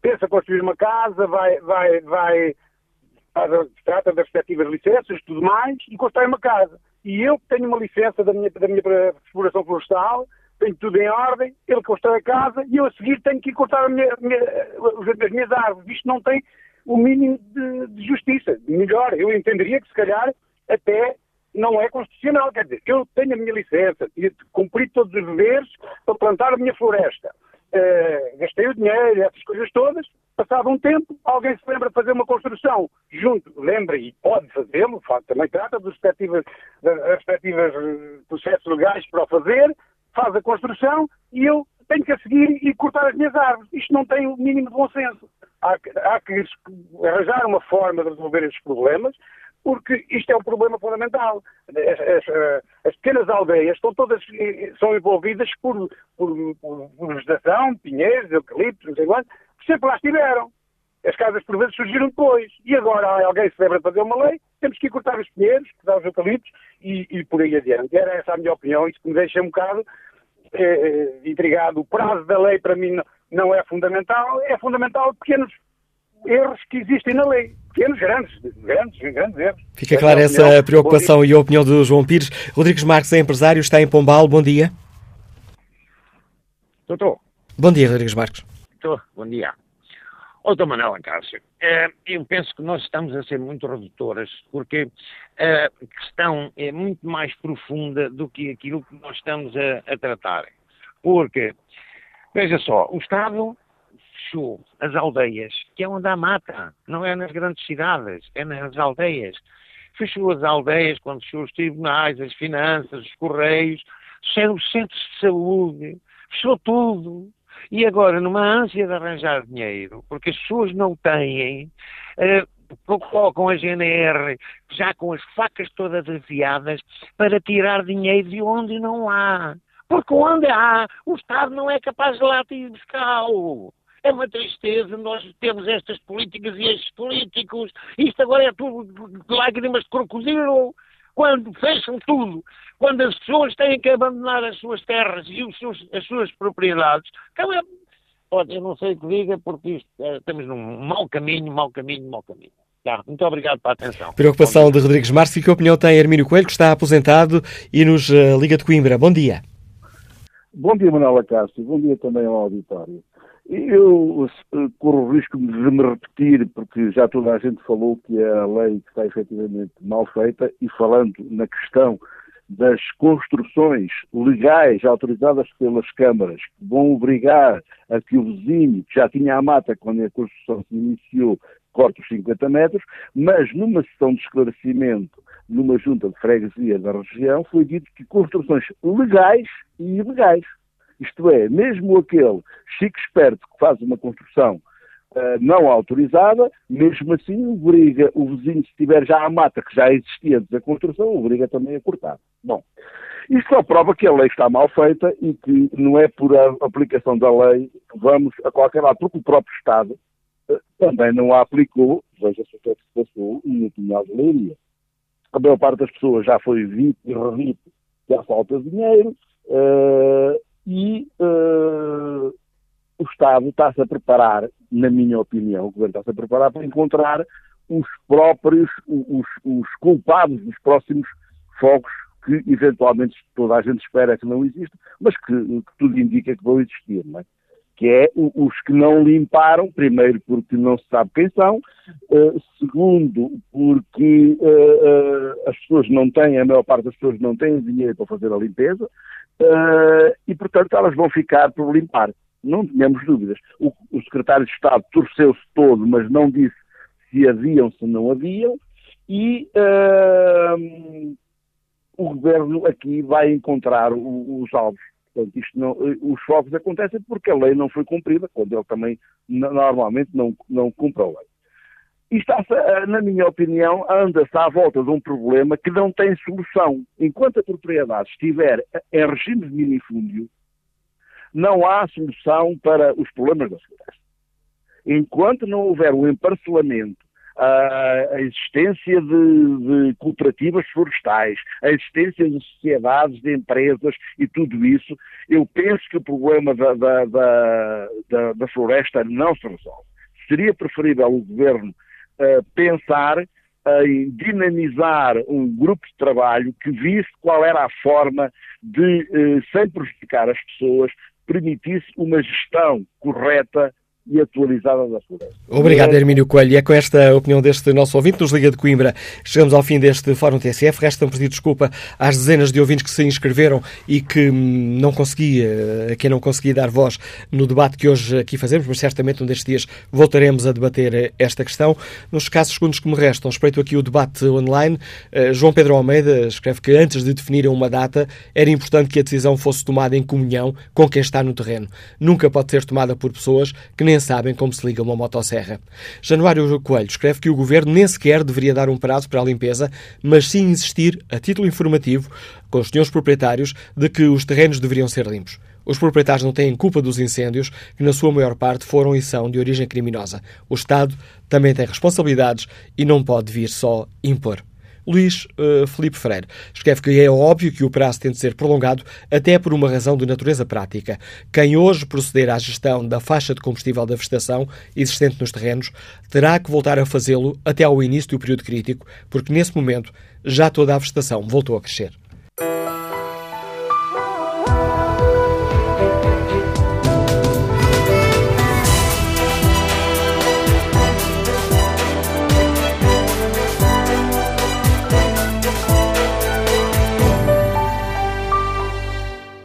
Pensa construir uma casa, vai, vai, vai, trata das respectivas licenças, tudo mais, e constrói uma casa. E eu tenho uma licença da minha, da minha exploração florestal, tenho tudo em ordem, ele constrói a casa e eu a seguir tenho que cortar minha, minha, as minhas árvores. Isto não tem o mínimo de, de, justiça. Melhor, eu entenderia que se calhar até não é constitucional. Quer dizer, eu tenho a minha licença cumpri todos os deveres para plantar a minha floresta. Uh, gastei o dinheiro, essas coisas todas. Passado um tempo, alguém se lembra de fazer uma construção junto, lembra e pode fazê-lo, também trata dos respectivos, das respectivas eh, processos legais para o fazer, faz a construção e eu tenho que a seguir e cortar as minhas árvores. Isto não tem o mínimo de bom senso há, há que arranjar uma forma de resolver estes problemas, porque isto é um problema fundamental. As, as, as pequenas aldeias estão todas são envolvidas por, por, por, vegetação, pinheiros, eucaliptos, não sei quanto, sempre lá estiveram. As casas por vezes surgiram depois. E agora alguém se lembra de fazer uma lei, temos que cortar os pinheiros, cortar os eucaliptos e, e por aí adiante. Era essa a minha opinião, isso que me deixa um bocado eh, intrigado. O prazo da lei para mim não, é fundamental, é fundamental pequenos erros que existem na lei. Pequenos, grandes, grandes, grandes erros. Fica clara essa preocupação e a opinião do João Pires. Rodrigues Marques é empresário, está em Pombal. Bom dia. Estou, Bom dia, Rodrigues Marques. Estou, bom dia. Manuel Acácio, eh, eu penso que nós estamos a ser muito redutoras, porque a questão é muito mais profunda do que aquilo que nós estamos a, a tratar. Porque Veja só, o Estado fechou as aldeias, que é onde há mata, não é nas grandes cidades, é nas aldeias. Fechou as aldeias quando fechou os tribunais, as finanças, os correios, os centros de saúde, fechou tudo. E agora, numa ânsia de arranjar dinheiro, porque as pessoas não têm, uh, colocam a GNR já com as facas todas afiadas para tirar dinheiro de onde não há. Porque onde há, o Estado não é capaz de lá ir buscá-lo. É uma tristeza nós temos estas políticas e estes políticos. Isto agora é tudo lágrimas de crocodilo. Quando fecham tudo, quando as pessoas têm que abandonar as suas terras e os seus, as suas propriedades, Pode, eu não sei o que diga, porque isto, é, estamos num mau caminho, mau caminho, mau caminho. Tá, muito obrigado pela atenção. Preocupação de Rodrigues Márcio. Que opinião tem Hermínio Coelho, que está aposentado e nos uh, Liga de Coimbra? Bom dia. Bom dia, Manuela Castro. Bom dia também ao auditório. Eu corro o risco de me repetir, porque já toda a gente falou que a lei está efetivamente mal feita, e falando na questão das construções legais autorizadas pelas câmaras, que vão obrigar a que o vizinho, que já tinha a mata quando a construção se iniciou, corte os 50 metros, mas numa sessão de esclarecimento numa junta de freguesia da região foi dito que construções legais e ilegais, isto é, mesmo aquele chique esperto que faz uma construção uh, não autorizada, mesmo assim obriga o vizinho, se tiver já a mata que já existia antes da construção, obriga também a cortar. Bom, isto só prova que a lei está mal feita e que não é por a aplicação da lei vamos a qualquer lado, porque o próprio Estado uh, também não a aplicou, veja-se o que é que se passou no Pinhal de Leiria. A maior parte das pessoas já foi vinte e revite que há falta de dinheiro uh, e uh, o Estado está-se a preparar, na minha opinião, o Governo está-se a preparar para encontrar os próprios, os, os culpados dos próximos fogos que eventualmente toda a gente espera que não existam, mas que, que tudo indica que vão existir, não é? Que é os que não limparam, primeiro porque não se sabe quem são, uh, segundo porque uh, uh, as pessoas não têm, a maior parte das pessoas não têm dinheiro para fazer a limpeza, e portanto elas vão ficar por limpar não tínhamos dúvidas. O, secretário de Estado torceu-se todo, mas não disse se haviam, se não haviam, e o governo aqui vai encontrar os alvos. Portanto, isto não, os fogos acontecem porque a lei não foi cumprida, quando ele também normalmente não, não cumpre a lei. E está na minha opinião, anda-se à volta de um problema que não tem solução. Enquanto a propriedade estiver em regime de minifúndio, não há solução para os problemas da floresta. Enquanto não houver um emparcelamento, a existência de, de, cooperativas florestais, a existência de sociedades, de empresas e tudo isso, eu penso que o problema da, da, da, da floresta não se resolve. Seria preferível o governo uh, pensar em dinamizar um grupo de trabalho que visse qual era a forma de, uh, sem prejudicar as pessoas, permitisse uma gestão correta e atualizada da floresta. Obrigado, Hermínio Coelho. E é com esta opinião deste nosso ouvinte nos Liga de Coimbra chegamos ao fim deste Fórum TSF. Resta-me pedir desculpa às dezenas de ouvintes que se inscreveram e que hum, não consegui, a quem não consegui dar voz no debate que hoje aqui fazemos, mas certamente um destes dias voltaremos a debater esta questão. Nos escassos segundos que me restam, respeito aqui o debate online, eh, João Pedro Almeida escreve que antes de definirem uma data, era importante que a decisão fosse tomada em comunhão com quem está no terreno. Nunca pode ser tomada por pessoas que nem sabem como se liga uma motosserra. Januário Coelho escreve que o governo nem sequer deveria dar um prazo para a limpeza, mas sim insistir, a título informativo, com os senhores proprietários, de que os terrenos deveriam ser limpos. Os proprietários não têm culpa dos incêndios, que na sua maior parte foram e são de origem criminosa. O Estado também tem responsabilidades e não pode vir só impor. Luís uh, Felipe Freire escreve que é óbvio que o prazo tem de ser prolongado até por uma razão de natureza prática. Quem hoje proceder à gestão da faixa de combustível da vegetação existente nos terrenos terá que voltar a fazê-lo até ao início do período crítico, porque nesse momento já toda a vegetação voltou a crescer.